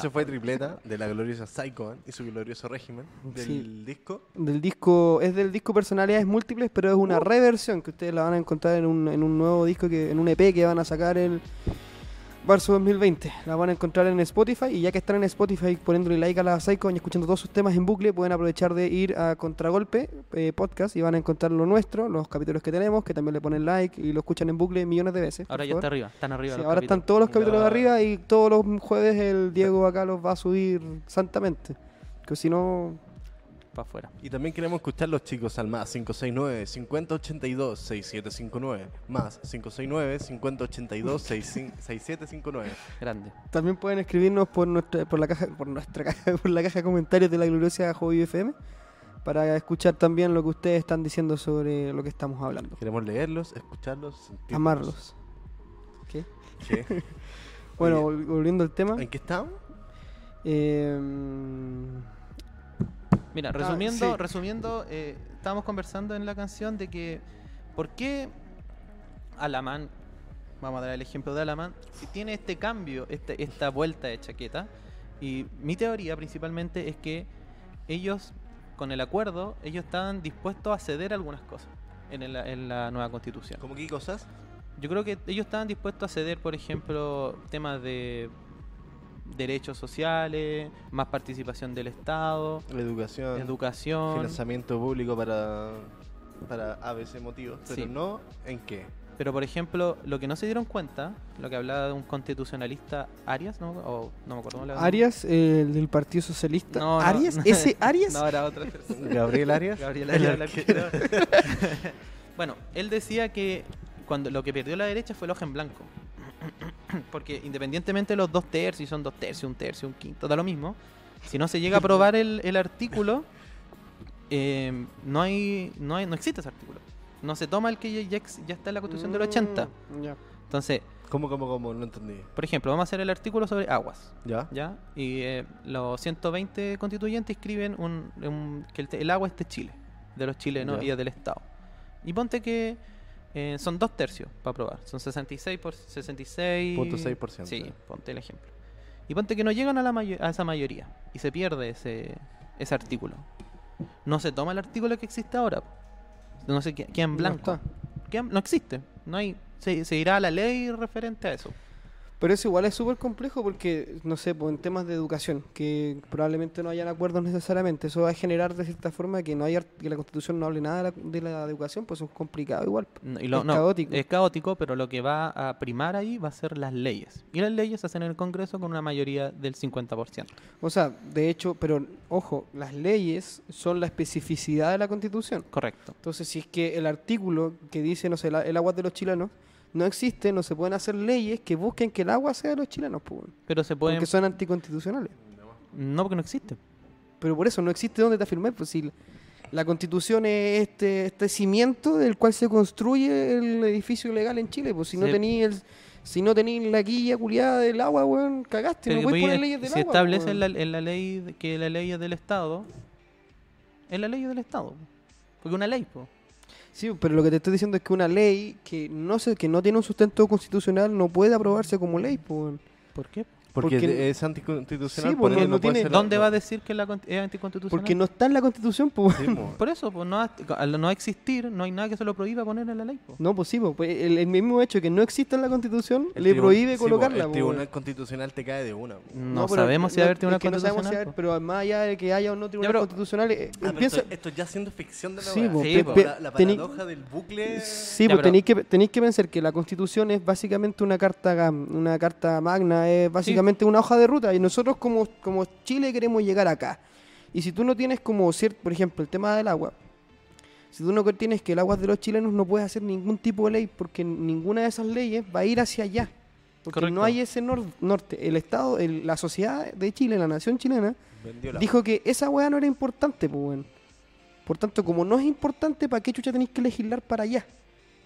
Ese fue tripleta de la gloriosa Psycho y su glorioso régimen del Sí. disco. Del disco, es del disco Personalidades Múltiples, pero es una Uh. reversión que ustedes la van a encontrar en un, en un nuevo disco, que en un EP que van a sacar el marzo 2020. La van a encontrar en Spotify y ya que están en Spotify poniéndole like a la Psycho y escuchando todos sus temas en bucle, pueden aprovechar de ir a Contragolpe eh, Podcast y van a encontrar lo nuestro, los capítulos que tenemos, que también le ponen like y lo escuchan en bucle millones de veces. Ahora ya está arriba, están arriba. Sí, los ahora están todos los capítulos de arriba y todos los jueves el Diego acá los va a subir santamente. Que si no, Para afuera. Y también queremos escuchar los chicos al más 569 5082 6759 más 569 5082 6759. Grande. También pueden escribirnos por nuestra por la caja por nuestra caja por la caja de comentarios de la gloriosa Hobby FM para escuchar también lo que ustedes están diciendo sobre lo que estamos hablando. Queremos leerlos, escucharlos, sentirlos. Amarlos. ¿Qué? ¿Qué? Bueno, Oye, volviendo al tema. ¿En qué estamos? eh, Mira, Ah, resumiendo, sí. resumiendo, eh, estábamos conversando en la canción de que ¿por qué Alaman, vamos a dar el ejemplo de Alaman, si tiene este cambio, este, esta vuelta de chaqueta? Y mi teoría principalmente es que ellos, con el acuerdo, ellos estaban dispuestos a ceder algunas cosas en, el- en la nueva constitución. ¿Cómo qué cosas? Yo creo que ellos estaban dispuestos a ceder, por ejemplo, temas de derechos sociales, más participación del Estado, Educación, educación. financiamiento público para, para ABC motivos, pero Sí. no en qué. Pero, por ejemplo, lo que no se dieron cuenta, lo que hablaba de un constitucionalista Arias, ¿no? O, no me acuerdo cómo le llamaban. Arias, eh, el del Partido Socialista. No, no. ¿Arias? ¿Ese Arias? No, era otra persona. Gabriel Arias. Gabriel El Arias, la arquero. bueno, él decía que cuando lo que perdió la derecha fue el hoja en blanco. Porque independientemente de los dos tercios, son dos tercios, un tercio, un quinto, da lo mismo. Si no se llega a aprobar el, el artículo, eh, no hay, no hay, no existe ese artículo. No se toma el que ya, ya ex- ya está en la Constitución del 80. Mm, ya. Entonces, ¿Cómo, cómo, cómo? No entendí. por ejemplo, vamos a hacer el artículo sobre aguas. ¿Ya? ¿ya? Y eh, los 120 constituyentes escriben un, un- que el, agua es de Chile, de los chilenos Ya. y del Estado. Y ponte que eh, son dos tercios para aprobar, son 66 por 66. Punto seis por ciento. Sí, ponte el ejemplo. Y ponte que no llegan a, la mayo- a esa mayoría y se pierde ese, ese artículo. No se toma el artículo que existe ahora. No se queda, queda en No blanco. Queda- no existe. No hay, se, se irá a la ley referente a eso. Pero eso igual es súper complejo porque, no sé, pues en temas de educación, que probablemente no hayan acuerdos necesariamente, eso va a generar de cierta forma que no haya, que la constitución no hable nada de la, de la educación, pues es complicado igual. No, y lo- Es no, caótico. Es caótico, pero lo que va a primar ahí va a ser las leyes. Y las leyes se hacen en el Congreso con una mayoría del 50%. O sea, de hecho, pero ojo, las leyes son la especificidad de la constitución. Correcto. Entonces, si es que el artículo que dice, no sé, la- el agua de los chilenos, no existe, no se pueden hacer leyes que busquen que el agua sea de los chilenos, pues, Pero se pueden... porque son anticonstitucionales. No, porque no existe. Pero por eso no existe donde te afirmar, pues si la constitución es este, este cimiento del cual se construye el edificio legal en Chile, pues si no tenéis el si no tenéis la guilla culiada del agua, weón, cagaste, Pero no poner leyes del si agua. establece en la, en la ley que la ley es del Estado, es la ley del Estado. Porque una ley, po. Sí, pero lo que te estoy diciendo es que una ley que no se, que no tiene un sustento constitucional no puede aprobarse como ley. ¿Por qué? Porque, Porque- es anticonstitucional. Sí, por porque ende no puede tiene- ser- ¿Dónde va a decir que la es anticonstitucional? Porque no está en la constitución, pues. Sí, mo. Por eso, pues no, al no existir, no hay nada que se lo prohíba poner en la ley. po. No, pues sí, pues, pues, el, el mismo hecho de que no exista en la constitución El le prohíbe sí, colocarla. El pues, tribunal constitucional te cae de una. No, pero sabemos si va a haber es tribunal que no sabemos si constitucional. haber, pero más allá de que haya o no tribunal pero- constitucional, eh, Ah, esto, esto ya siendo ficción de la Sí, pe- pe- la, la tení- paradoja del bucle. Sí, pues tenéis que, tenéis que pensar que la constitución es básicamente una carta una carta magna, es básicamente una hoja de ruta y nosotros como, como Chile queremos llegar acá. Y si tú no tienes como cierto, por ejemplo, el tema del agua, si tú no tienes que el agua es de los chilenos, no puedes hacer ningún tipo de ley porque ninguna de esas leyes va a ir hacia allá. Porque Correcto. no hay ese nor- norte. El Estado, el- la sociedad de Chile, la nación chilena, la dijo que esa weá no era importante, pues, weón. Por tanto, como no es importante, ¿para qué chucha tenéis que legislar para allá?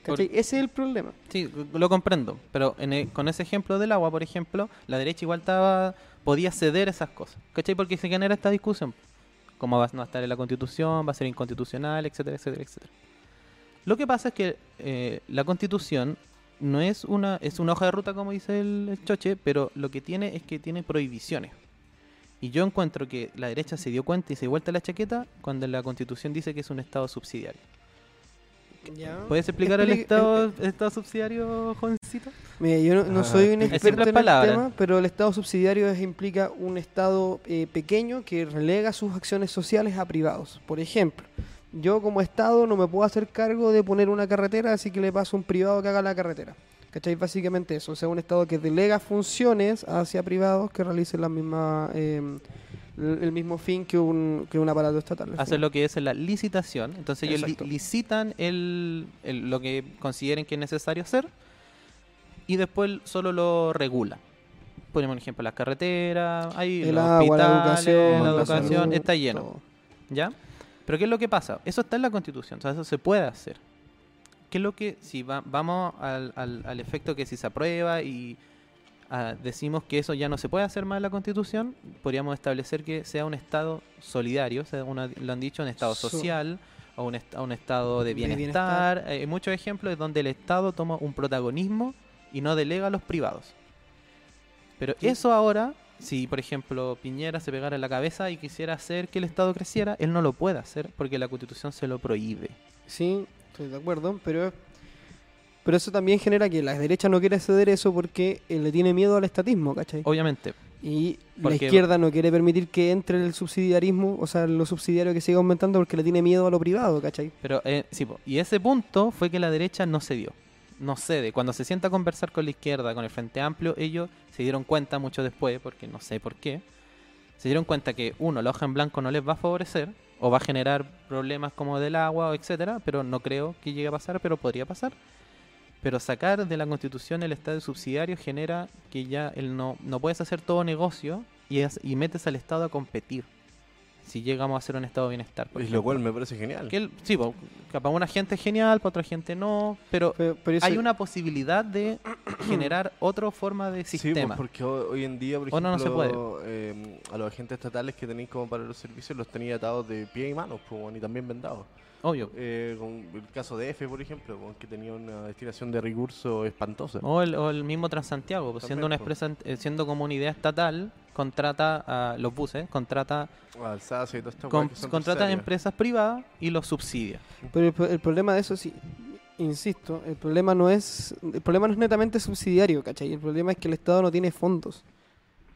¿Cachai? Por- Ese es el problema. Sí, lo comprendo. Pero en e- con ese ejemplo del agua, por ejemplo, la derecha igual estaba podía ceder esas cosas. ¿Cachai? Porque se genera esta discusión. Como va a estar en la constitución, va a ser inconstitucional, etcétera, etcétera, etcétera. Lo que pasa es que eh, la constitución no es una es una hoja de ruta como dice el, el choche, pero lo que tiene es que tiene prohibiciones. Y yo encuentro que la derecha se dio cuenta y se dio vuelta la chaqueta cuando la Constitución dice que es un Estado subsidiario. ¿Puedes explicar el Estado, el estado subsidiario, jovencito? Mira, yo no, no Ah, soy un experto en palabras. el tema, pero el Estado subsidiario es- implica un Estado eh, pequeño que relega sus acciones sociales a privados. Por ejemplo, yo como Estado no me puedo hacer cargo de poner una carretera, así que le paso a un privado que haga la carretera. ¿Cachai? Básicamente eso. O sea, un Estado que delega funciones hacia privados que realicen la misma, eh, el mismo fin que un, que un aparato estatal. final. lo que es la licitación. Entonces ellos li- licitan el, el- lo que consideren que es necesario hacer y después solo lo regula. Ponemos un ejemplo, las carreteras, hay El los agua, la educación, la la educación, salud, está lleno. todo. ¿Ya? Pero ¿qué es lo que pasa? Eso está en la Constitución, o sea, eso se puede hacer. ¿Qué es lo que, si va- vamos al, al- al efecto que si se aprueba y ah, decimos que eso ya no se puede hacer más en la Constitución, podríamos establecer que sea un Estado solidario, sea, una- lo han dicho, un Estado So- social o un, est- un Estado de De bienestar. Hay muchos ejemplos de donde el Estado toma un protagonismo y no delega a los privados. Pero eso ahora, si por ejemplo Piñera se pegara en la cabeza y quisiera hacer que el Estado creciera, él no lo puede hacer porque la Constitución se lo prohíbe. Sí, estoy de acuerdo, pero pero eso también genera que la derecha no quiere ceder eso porque eh, le tiene miedo al estatismo, ¿cachai? Obviamente. Y la izquierda no quiere permitir que entre el subsidiarismo, o sea, lo subsidiario que siga aumentando porque le tiene miedo a lo privado, ¿cachai? Pero eh, sí, po, y ese punto fue que la derecha no cedió. No cede. Cuando se sienta a conversar con la izquierda, con el Frente Amplio, ellos se dieron cuenta mucho después, porque no sé por qué, se dieron cuenta que uno, la hoja en blanco no les va a favorecer, o va a generar problemas como del agua, o etcétera, pero no creo que llegue a pasar, pero podría pasar. Pero sacar de la constitución el estado subsidiario genera que ya él no, no puedes hacer todo negocio y, es- y metes al Estado a competir. Si llegamos a ser un estado de bienestar. por Y lo ejemplo. cual me parece genial. Que él- sí, que para una gente es genial, para otra gente no, pero Pero, pero eso- hay una posibilidad de generar otra forma de Sí, sistema. pues, porque hoy, hoy en día, por O no, ejemplo, no se puede. eh, a los agentes estatales que tenéis como para los servicios los tenéis atados de pie y manos, pues, y también vendados. Obvio. Eh, con el caso de F, por ejemplo, que tenía una destinación de recursos espantosa. O el, o el mismo Transantiago, pues, siendo una pues. empresa, eh, siendo como una idea estatal, contrata a los buses, contrata, y con- son contrata terciarias. empresas privadas y los subsidia. pero el, pro- el problema de eso sí, insisto, el problema no es el problema no es netamente subsidiario, ¿cachai? El problema es que el Estado no tiene fondos.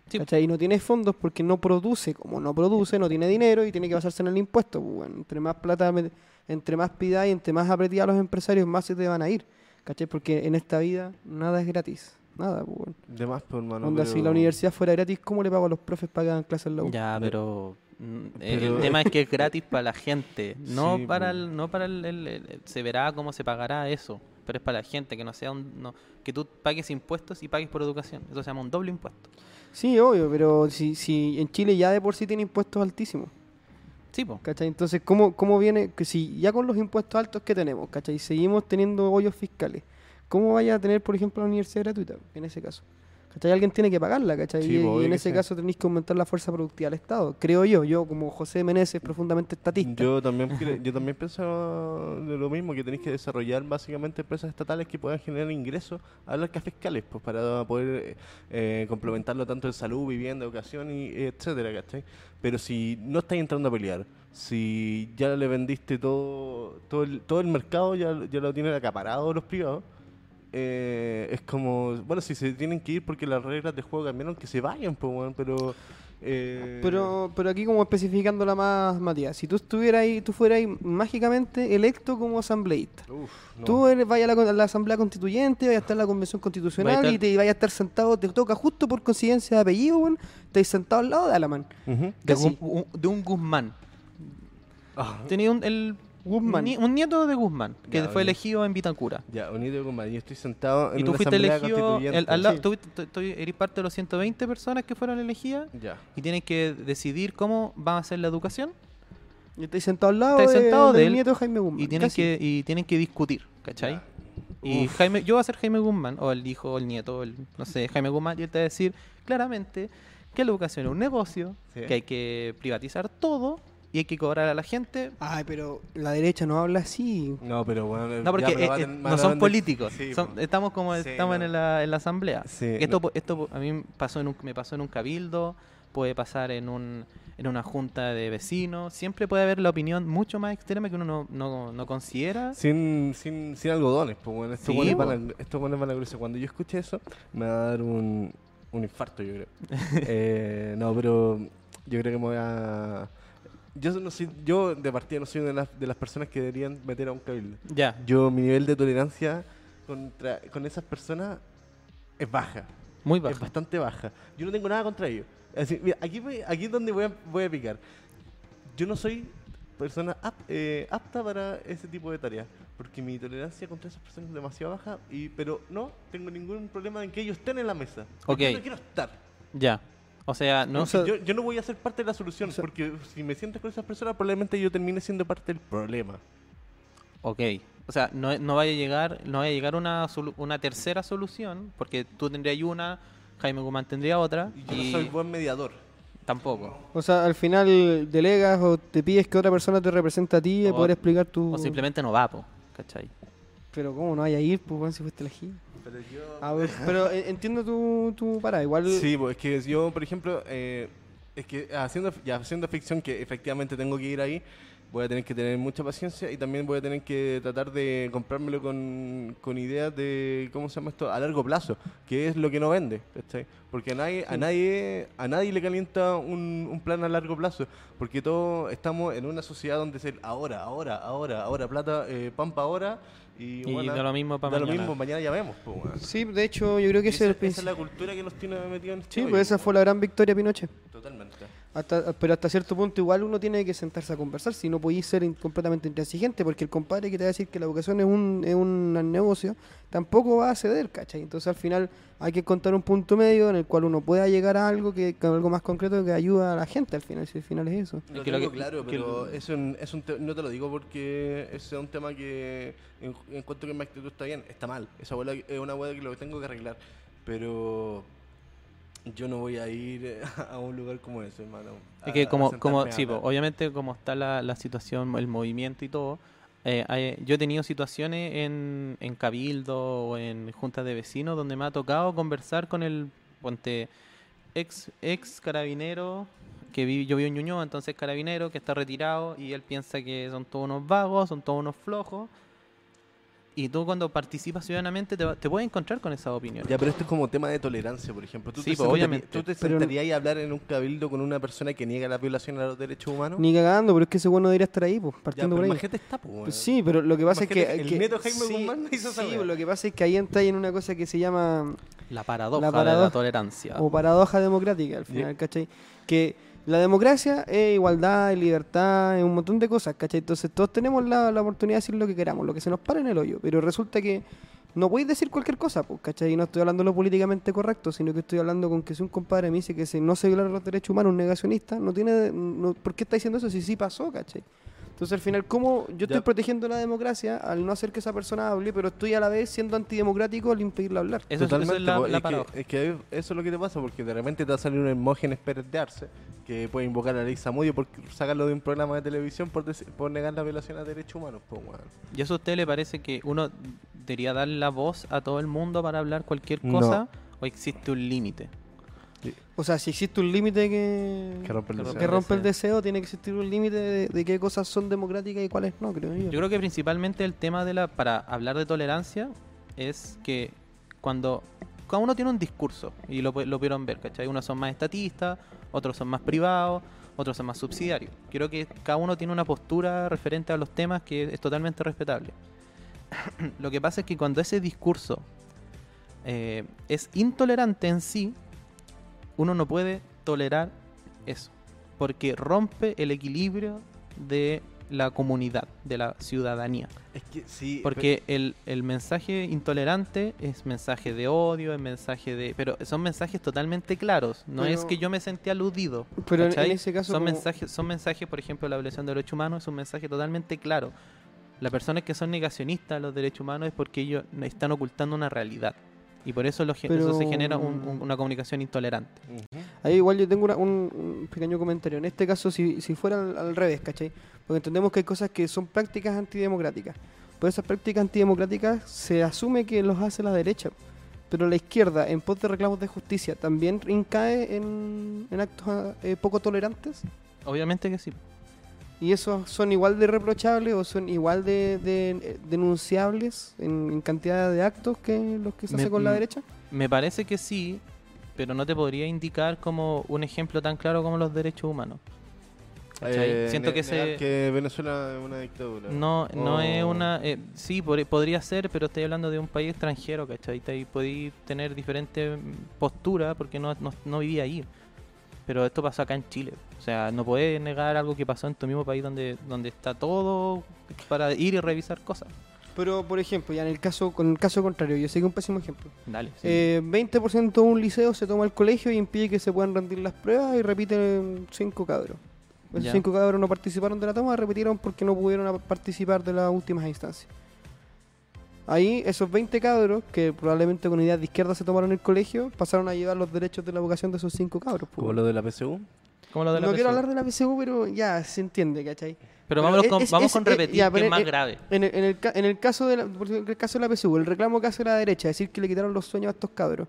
Sí. ¿Cachai? Y no tiene fondos porque no produce, como no produce, no tiene dinero y tiene que basarse en el impuesto. pues, bueno, entre más plata, me- entre más pidáis, entre más apretáis a los empresarios, más se te van a ir. ¿Cachai? Porque en esta vida nada es gratis. Nada, pues, bueno. De más, pues, hermano. Onda, si pero- la universidad fuera gratis, ¿cómo le pago a los profes para que hagan clases en la U? Ya, pero, mm, eh, Pero- el tema es que es gratis para la gente, no Sí, para pues. el, no para el, el- el- se verá cómo se pagará eso, pero es para la gente que no sea un, no, que tú pagues impuestos y pagues por educación, eso se llama un doble impuesto. Sí, obvio, pero si, si en Chile ya de por sí tiene impuestos altísimos. Sí, po. ¿Cachai? Entonces, ¿cómo, ¿cómo viene? Que si ya con los impuestos altos que tenemos, ¿cachai? Seguimos teniendo hoyos fiscales. ¿Cómo vaya a tener, por ejemplo, la universidad gratuita? En ese caso. ¿Cachai? Alguien tiene que pagarla, ¿cachai? Sí, y, pues, y en que ese caso tenéis que aumentar la fuerza productiva del Estado. Creo yo, yo como José Meneses, profundamente estatista. Yo también, yo también pienso de lo mismo, que tenéis que desarrollar básicamente empresas estatales que puedan generar ingresos a las arcas fiscales, pues para poder eh, complementarlo tanto en salud, vivienda, educación y etcétera, ¿cachai? Pero si no estáis entrando a pelear, si ya le vendiste todo, todo el, todo el mercado, ya, ya lo tienen acaparado los privados, eh, es como, bueno, si se tienen que ir porque las reglas de juego cambiaron, que se vayan, pues, bueno, pero... eh, Pero, pero aquí como especificándola más, Matías, si tú estuvieras ahí, tú fueras ahí mágicamente electo como asambleísta. uf, no. Tú eres, vayas a la, con- a la asamblea constituyente, vayas a estar en la convención constitucional y te vayas a estar sentado, te toca justo por coincidencia de apellido, weón, te sentado al lado de Alaman. Ujú. De, un, de un Guzmán. Ah. Tenía un, el, Guzmán. ni- un nieto de Guzmán, que Ya, fue elegido en Vitacura. Ya, unido con Yo estoy sentado en Y tú una fuiste asamblea elegido, constituyente. el- al lado- Sí. tú, tú- tú eres parte de los 120 personas que fueron elegidas Ya. y tienen que decidir cómo van a hacer la educación Y estáis sentado al lado de- sentado de del él nieto de Jaime Guzmán. y tienen casi. que y tienen que discutir, ¿cachai? Ya. Y Uf. Jaime, yo voy a ser Jaime Guzmán, o el hijo, o el nieto, o el, no sé, Jaime Guzmán, y él te va a decir claramente que la educación es un negocio, Sí. que hay que privatizar todo y hay que cobrar a la gente. Ay, pero la derecha no habla así. No, pero bueno. No, porque eh, van- eh, no son políticos. Sí, son- po. estamos como Sí, estamos no. en, la, en la asamblea. Sí, esto, no. po- esto a mí pasó en un, me pasó en un cabildo, puede pasar en, un, en una junta de vecinos. Siempre puede haber la opinión mucho más extrema que uno no, no, no considera. Sin, sin, sin algodones, pues bueno, estos Sí, buenos po. van a, estos buenos van a cruzar. Cuando yo escuche eso, me va a dar un, un infarto, yo creo. Eh, no, pero yo creo que me voy a... Yo, no soy, yo de partida no soy una de las, de las personas que deberían meter a un cabildo. Ya. Yo, mi nivel de tolerancia contra, con esas personas es baja. Muy Es bajo. bastante baja. Yo no tengo nada contra ellos. Así, mira, aquí, aquí es donde voy a, voy a picar. Yo no soy persona ap- eh, apta para ese tipo de tareas. Porque mi tolerancia contra esas personas es demasiado baja. Y, pero no tengo ningún problema en que ellos estén en la mesa. Ok. Yo no quiero estar. Ya. O sea, no. O sea, yo, yo no voy a ser parte de la solución. o sea- porque si me siento con esas personas, probablemente yo termine siendo parte del problema. Ok. O sea, no, no vaya a llegar, no vaya a llegar una, una tercera solución, porque tú tendrías una, Jaime Guzmán tendría otra, Y yo y no soy buen mediador. tampoco. O sea, al final delegas o te pides que otra persona te represente a ti y poder explicar tu... O simplemente no va, po, ¿cachai? Pero ¿cómo no vaya a ir, pues, si fuiste elegido? Pero yo... A ver, pero eh, entiendo tu, tu parada. Igual... Sí, pues es que yo, por ejemplo, eh, es que haciendo, ya haciendo ficción que efectivamente tengo que ir ahí, voy a tener que tener mucha paciencia y también voy a tener que tratar de comprármelo con, con ideas de, ¿cómo se llama esto? A largo plazo, que es lo que no vende, ¿cachai? Porque a nadie, a nadie, a nadie le calienta un, un plan a largo plazo, porque todos estamos en una sociedad donde es el ahora, ahora, ahora, ahora, plata, eh, pampa ahora y, Y bueno, da lo mismo pa' da lo mañana. mismo, mañana ya vemos, pues, weón. Sí, de hecho, yo creo que ese es esa, el esa es la cultura que nos tiene metido en este Sí, hoyo, pues esa fue la gran victoria Pinochet. Hasta, pero hasta cierto punto igual uno tiene que sentarse a conversar, si no podéis ser in- completamente intransigente, porque el compadre que te va a decir que la educación es un, es un negocio, tampoco va a ceder, ¿cachai? Entonces al final hay que encontrar un punto medio en el cual uno pueda llegar a algo que que algo más concreto que ayuda a la gente al final, si al final es eso. Lo tengo claro, pero es un, es un te- no te lo digo porque ese es un tema que en- encuentro que mi actitud está bien, está mal. Esa abuela es una abuela que lo tengo que arreglar, pero yo no voy a ir a un lugar como ese, hermano. Es que como, como sí, hablar. obviamente como está la, la situación, el movimiento y todo, eh, hay- yo he tenido situaciones en, en cabildo o en juntas de vecinos donde me ha tocado conversar con el ponte ex ex carabinero que vi, yo vivo en Ñuñoa, entonces carabinero que está retirado y él piensa que son todos unos vagos, son todos unos flojos. Y tú cuando participas ciudadanamente te, va- te puedes encontrar con esas opiniones. Ya, pero esto es como tema de tolerancia, por ejemplo. ¿Tú Sí, te pues, obviamente. ¿Tú te Pero- sentarías a hablar en un cabildo con una persona que niega la violación a los derechos humanos? Ni cagando, pero es que ese bueno debería estar ahí, pues, ya, partiendo pero por ahí. está, pues, Pues sí, pero lo que pasa es que... El que- neto Jaime sí, Guzmán hizo esa sí, wea. lo que pasa es que ahí entra en una cosa que se llama La paradoja, La de la paradoja. tolerancia. o paradoja democrática al final, ¿cachai? Que la democracia es igualdad, es libertad, es un montón de cosas, ¿cachai? Entonces todos tenemos la, la oportunidad de decir lo que queramos, lo que se nos para en el hoyo, pero resulta que no podéis decir cualquier cosa, pues, ¿cachai? Y no estoy hablando lo políticamente correcto, sino que estoy hablando con que si un compadre me dice que si no se violan los derechos humanos, un negacionista, no tiene, no, ¿por qué está diciendo eso si sí pasó, ¿cachai? Entonces al final, ¿cómo yo estoy Ya. protegiendo la democracia al no hacer que esa persona hable, pero estoy a la vez siendo antidemocrático al impedirla hablar? Eso, es- eso es Totalmente, la, la es, que, es que eso es lo que te pasa, porque de repente te va a salir un Hermógenes Pérez de Arce, que puede invocar a Ley Zamudio por sacarlo de un programa de televisión por, por negar la violación a derechos humanos. Pues. ¿Y eso a usted le parece que uno debería dar la voz a todo el mundo para hablar cualquier No. cosa? ¿O existe un límite? O sea, si existe un límite que, Que rompe el Que deseo. que rompe el deseo. deseo, tiene que existir un límite de, de qué cosas son democráticas y cuáles no, creo yo. Yo creo que principalmente el tema de la para hablar de tolerancia es que cuando cada uno tiene un discurso y lo, lo pudieron ver, ¿cachai? Unos son más estatistas, otros son más privados, otros son más subsidiarios. Creo que cada uno tiene una postura referente a los temas que es totalmente respetable. lo que pasa es que cuando ese discurso eh, es intolerante en sí, uno no puede tolerar eso, porque rompe el equilibrio de la comunidad, de la ciudadanía. Es que sí. Porque el, el mensaje intolerante es mensaje de odio, es mensaje de... Pero son mensajes totalmente claros. No Pero- es que yo me sentí aludido. Pero en, ese caso, son, como- mensajes, son mensajes, por ejemplo, la violación de derechos humanos es un mensaje totalmente claro. Las personas que son negacionistas de los derechos humanos es porque ellos están ocultando una realidad. Y por eso, lo Pero- eso se genera un- un- una comunicación intolerante. Ahí igual yo tengo una- un, un pequeño comentario. En este caso, si, si fuera al, al revés, ¿cachai? Porque entendemos que hay cosas que son prácticas antidemocráticas. Por esas prácticas antidemocráticas se asume que los hace la derecha. Pero la izquierda, en pos de reclamos de justicia, ¿también incae en, en actos eh, poco tolerantes? Obviamente que sí. ¿Y esos son igual de reprochables o son igual de, de, eh, denunciables en, en cantidad de actos que los que se Me- hace con la derecha? Me parece que sí, pero no te podría indicar como un ejemplo tan claro como los derechos humanos. Eh, Siento que se- que Venezuela es una dictadura. No, no es una... eh, sí, por- podría ser, pero estoy hablando de un país extranjero, ¿cachai? Ahí podéis tener diferentes posturas porque no, no, no vivía ahí. Pero esto pasó acá en Chile. O sea, no puedes negar algo que pasó en tu mismo país donde, donde está todo para ir y revisar cosas. Pero, por ejemplo, ya en el caso, con el caso contrario, yo sé que es un pésimo ejemplo. Dale. sí. Eh, 20% de un liceo se toma el colegio y impide que se puedan rendir las pruebas y repiten cinco cabros. Esos Ya. cinco cabros no participaron de la toma, repitieron porque no pudieron participar de las últimas instancias. Ahí, esos 20 cabros, que probablemente con ideas de izquierda se tomaron el colegio, pasaron a llevar los derechos de la vocación de esos cinco cabros. Como pues. lo de la PSU. Como lo de la no quiero PSU. hablar de la PSU, pero ya se entiende, ¿cachai? Pero pero vámonos es- con, es- vamos es- con repetir, ya, que es más eh, grave. En el, en el, en el caso de la, ejemplo, el caso de la PSU, el reclamo que hace la derecha, decir que le quitaron los sueños a estos cabros,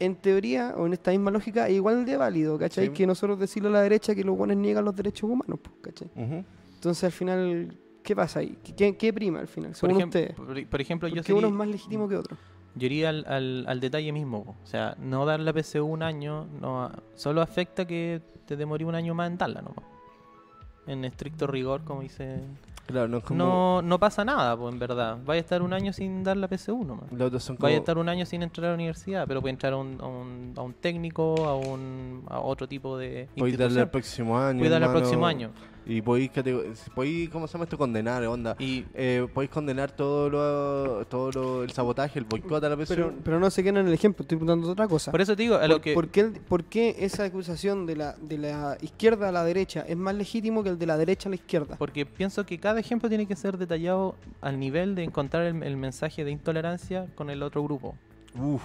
en teoría, o en esta misma lógica, es igual de válido, ¿cachai? Sí. Que nosotros decirle a la derecha que los buenos niegan los derechos humanos, pues, ¿cachai? Ujú. Entonces, al final, ¿qué pasa ahí? ¿Qué, qué prima al final? Por, Según ejem- ustedes. por, por ejemplo, yo Porque sería- uno es más legítimo que otro. Yo iría al, al, al detalle mismo. O sea, no dar la PSU un año no a- solo afecta que te demoré un año más en darla nomás. En estricto rigor, como dice. Claro, no es como. No, no pasa nada, pues en verdad. Vaya a estar un año sin dar la PSU nomás. Los otros son como. Vaya a estar un año sin entrar a la universidad, pero puede entrar a un, a un, a un técnico, a, un, a otro tipo de Podéis darle institución. al próximo año. Puede darle al hermano, próximo año. Y podéis, podéis, ¿cómo se llama esto? Condenar, onda. Y Eh, podéis condenar todo lo, todo lo, el sabotaje, el boicot a la PSU. Pero, pero no se quedan en el ejemplo, estoy preguntando otra cosa. por eso te digo, a ¿Por, lo que... por qué, el- por qué esa acusación de la, de la izquierda a la derecha es más legítimo que el de la derecha a la izquierda? Porque pienso que cada ejemplo tiene que ser detallado al nivel de encontrar el, el mensaje de intolerancia con el otro grupo. Uf.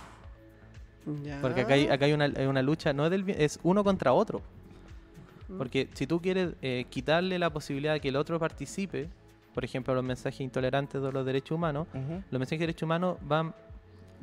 Ya. Porque acá hay, acá hay una, hay una lucha, no es, del, bien- es uno contra otro. Porque si tú quieres eh, quitarle la posibilidad de que el otro participe, por ejemplo, los mensajes intolerantes de los derechos humanos, los mensajes de derechos humanos van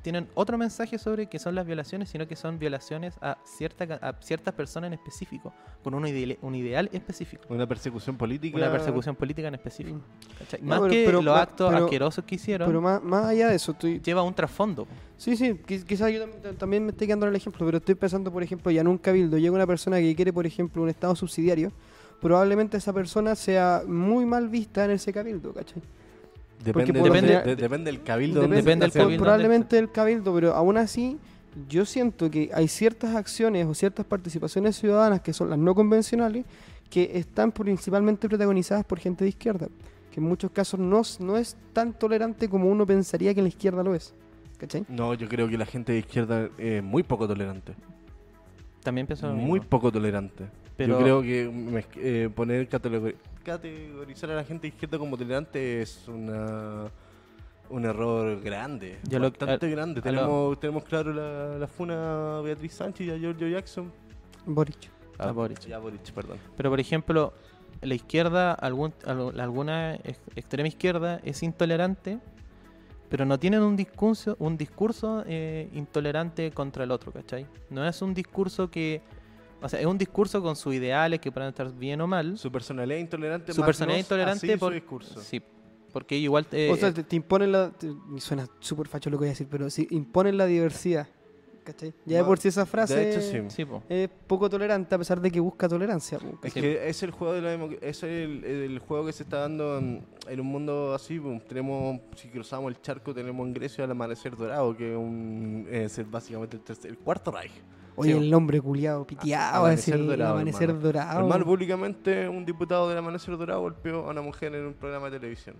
tienen otro mensaje sobre que son las violaciones, sino que son violaciones a, cierta, ca- a ciertas personas en específico, con un, ideal, un ideal específico. Una persecución política. Una persecución política en específico. ¿cachai? No, Más pero- que pero- los actos pero- asquerosos que hicieron, Pero más, más allá de eso, estoy, lleva un trasfondo. Sí, sí, qui- quizás yo tam- también me estoy quedando en el ejemplo, pero estoy pensando, por ejemplo, ya en un cabildo llega una persona que quiere, por ejemplo, un estado subsidiario, probablemente esa persona sea muy mal vista en ese cabildo, ¿cachai? Depende, depende, de- depende del cabildo. Depende, del cabildo. Probablemente del cabildo, pero aún así yo siento que hay ciertas acciones o ciertas participaciones ciudadanas que son las no convencionales que están principalmente protagonizadas por gente de izquierda, que en muchos casos no, no es tan tolerante como uno pensaría que la izquierda lo es, ¿cachai? No, yo creo que la gente de izquierda es muy poco tolerante. También pienso lo Muy mismo. poco tolerante. Pero- Yo creo que eh, poner categori- categorizar a la gente de izquierda como tolerante es una un error grande. Lo- bastante a- grande. a lo- Tenemos, tenemos claro la, la funa a Beatriz Sánchez y a Giorgio Jackson. Boric. A Boric. Ya Boric, perdón. Pero por ejemplo, la izquierda, algún, alguna ex- extrema izquierda es intolerante, pero no tienen un discurso, un discurso eh, intolerante contra el otro, ¿cachai? No es un discurso que, o sea, es un discurso con sus ideales que pueden estar bien o mal. Su personalidad intolerante. Su más personalidad intolerante así por su discurso. Sí, porque igual eh, o sea, te, te imponen la. te- suena súper facho lo que voy a decir, pero sí, imponen la diversidad. ¿Cachai? Ya de por sí esa frase de hecho, sí. sí, po. es poco tolerante a pesar de que busca tolerancia. po, Es ¿cachai? que es el juego de la democ- es el, el juego que se está dando en, en un mundo así. pues, Tenemos, si cruzamos el charco, tenemos en Grecia el amanecer dorado, que es, un, es el- básicamente el, tercer- el cuarto Reich. Oye, sí. el nombre culiado, piteado, Amanecer así, dorado, amanecer hermano. dorado. Hermano, públicamente un diputado del amanecer dorado golpeó a una mujer en un programa de televisión.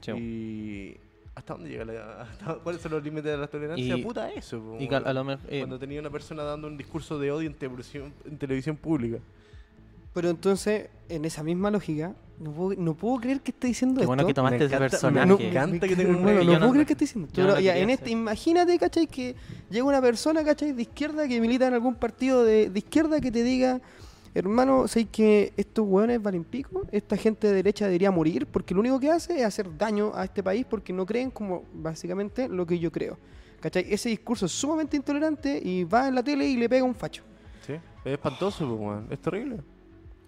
Sí. Y ¿hasta dónde llega la, hasta- cuáles son los límites de la tolerancia? Y- Puta eso. po, y cal- a lo mejor, eh, cuando tenía una persona dando un discurso de odio en televisión, en televisión pública. Pero entonces, en esa misma lógica, No puedo, no puedo creer que esté diciendo Qué esto. bueno que tomaste Me ese encanta- personaje. me encanta que tenga un Bueno, no puedo no- creer que esté diciendo. no Pero ya, en este, imagínate, ¿cachai? Que llega una persona, ¿cachai? De izquierda que milita en algún partido de, de izquierda que te diga, hermano, sé que estos hueones valen pico, esta gente de derecha debería morir porque lo único que hace es hacer daño a este país porque no creen como básicamente lo que yo creo. ¿Cachai? Ese discurso es sumamente intolerante y va en la tele y le pega un facho. Sí, es espantoso, pues. Es terrible.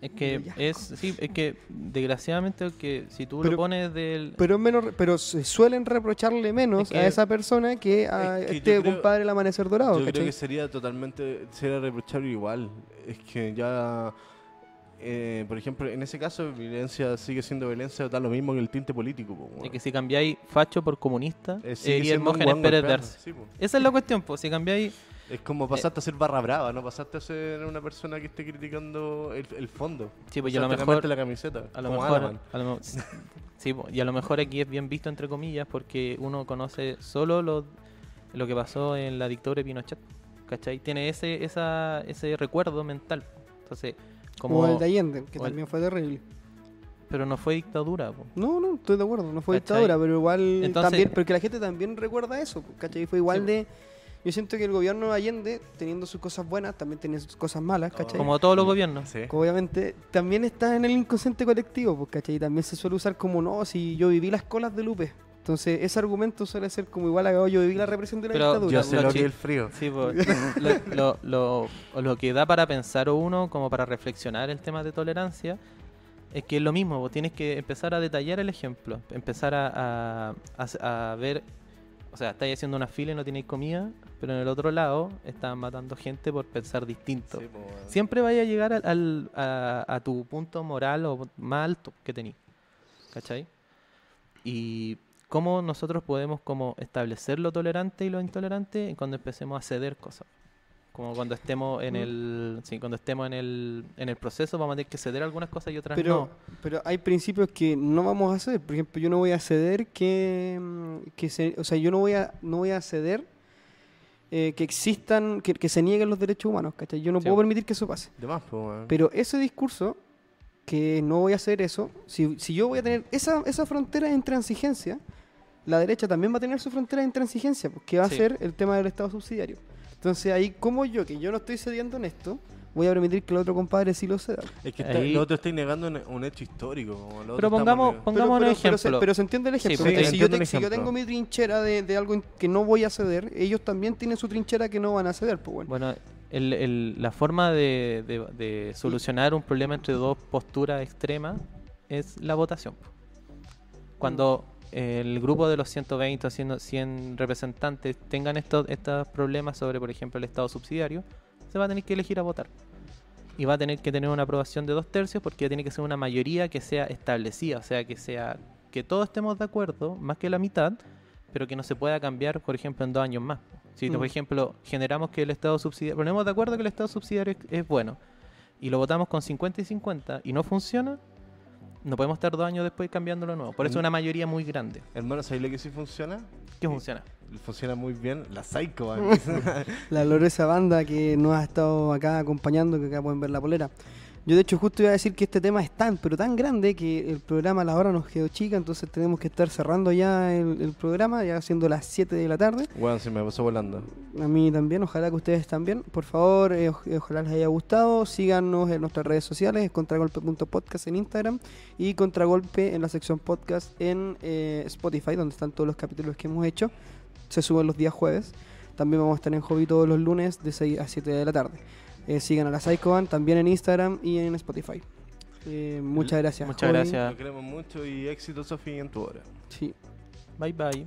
Es que es, sí, es que desgraciadamente que si tú Pero- lo pones del... Pero menos, pero se suelen reprocharle menos Es que- a esa persona que a Es que este compadre el amanecer dorado. Yo creo que sería totalmente, sería reprochable igual. Es que ya, eh, por ejemplo, en ese caso, violencia sigue siendo violencia, da lo mismo que el tinte político. po. Es que si cambiáis facho por comunista, Eh, sigue sería siendo Pérez. Darce. Sí, po. Esa es la cuestión, pues si cambiáis... Es como pasaste a ser barra brava, no pasaste a ser una persona que esté criticando el, el fondo. Sí, pues y a lo mejor- la camiseta. A lo como mejor, a lo sí, po, y a lo mejor aquí es bien visto entre comillas porque uno conoce solo lo, lo que pasó en la dictadura de Pinochet, ¿cachai? Tiene ese esa, ese recuerdo mental. Entonces, como O el de Allende, que o el- también fue terrible. pero no fue dictadura, po. No, no, estoy de acuerdo, no fue ¿Cachai? dictadura, pero igual Entonces- también, porque la gente también recuerda eso, ¿cachai? Fue igual Sí. de... Yo siento que el gobierno de Allende, teniendo sus cosas buenas, también tenía sus cosas malas, ¿cachai? como todos los gobiernos. Sí. Obviamente, también está en el inconsciente colectivo, pues, ¿cachai? También se suele usar como, no, si yo viví las colas de Lupe. Entonces, ese argumento suele ser como igual a yo viví la represión de la Pero dictadura. Yo pues. sé Lo que el frío. Sí, po, lo, lo, lo- o lo que da para pensar uno, como para reflexionar el tema de tolerancia, es que es lo mismo, vos tienes que empezar a detallar el ejemplo, empezar a, a- a- a ver, o sea, estáis haciendo una fila y no tenéis comida, pero en el otro lado están matando gente por pensar distinto. Sí. Siempre vaya a llegar al, al- a, a tu punto moral o más alto que tenéis. ¿Cachai? Y cómo nosotros podemos como establecer lo tolerante y lo intolerante cuando empecemos a ceder cosas. Como cuando estemos en Mm. el sí, cuando estemos en el, en el proceso vamos a tener que ceder algunas cosas y otras Pero, no. pero hay principios que no vamos a ceder. Por ejemplo, yo no voy a ceder que, que se, o sea, yo no voy a, no voy a ceder eh, que existan, que, que se nieguen los derechos humanos, ¿cachai? Yo no Sí. puedo permitir que eso pase. De más. Pero ese discurso, que no voy a hacer eso, si, si yo voy a tener esa, esa frontera de intransigencia, la derecha también va a tener su frontera de intransigencia, porque va Sí. a ser el tema del Estado subsidiario. Entonces ahí, como yo, que yo no estoy cediendo en esto, voy a permitir que el otro compadre sí lo ceda. Es que está, lo otro está negando un, hecho histórico. como lo otro Pero pongamos, pongamos pero, un pero- pero se, ejemplo. pero se entiende el ejemplo. pues, porque sí, si, yo te- el si yo tengo mi trinchera de, de algo que no voy a ceder, ellos también tienen su trinchera que no van a ceder. Pues bueno. Bueno, el- el- la forma de, de- de solucionar un problema entre dos posturas extremas es la votación. Cuando el grupo de los 120 o 100, 100 representantes tengan estos, estos problemas sobre, por ejemplo, el Estado subsidiario, se va a tener que elegir a votar. Y va a tener que tener una aprobación de dos tercios porque tiene que ser una mayoría que sea establecida, o sea, que sea que todos estemos de acuerdo, más que la mitad, pero que no se pueda cambiar, por ejemplo, en dos años más. Si, Mm. por ejemplo, generamos que el Estado subsidiario, ponemos de acuerdo que el Estado subsidiario es, es bueno, y lo votamos con 50 y 50 y no funciona, no podemos estar dos años después cambiándolo de nuevo. Por eso es una mayoría muy grande. Hermano, ¿sabes lo que sí funciona? ¿Qué funciona? Funciona muy bien. La Psycho. La gloriosa banda que nos ha estado acá acompañando, que acá pueden ver la polera. Yo de hecho justo iba a decir que este tema es tan, pero tan grande que el programa a la hora nos quedó chica, entonces tenemos que estar cerrando ya el, el programa, ya siendo las 7 de la tarde. Weón, se me pasó volando. A mí también, ojalá que ustedes también. Por favor, eh, oj- ojalá les haya gustado. Síganos en nuestras redes sociales, contragolpe.podcast en Instagram y contragolpe en la sección podcast en eh, Spotify, donde están todos los capítulos que hemos hecho. Se suben los días jueves. También vamos a estar en hobby todos los lunes de 6 a 7 de la tarde. Eh, sigan a la Psychoban también en Instagram y en Spotify. Eh, muchas gracias. Muchas gracias. Lo queremos mucho y éxito, Sofía, en tu obra. Sí. Bye bye.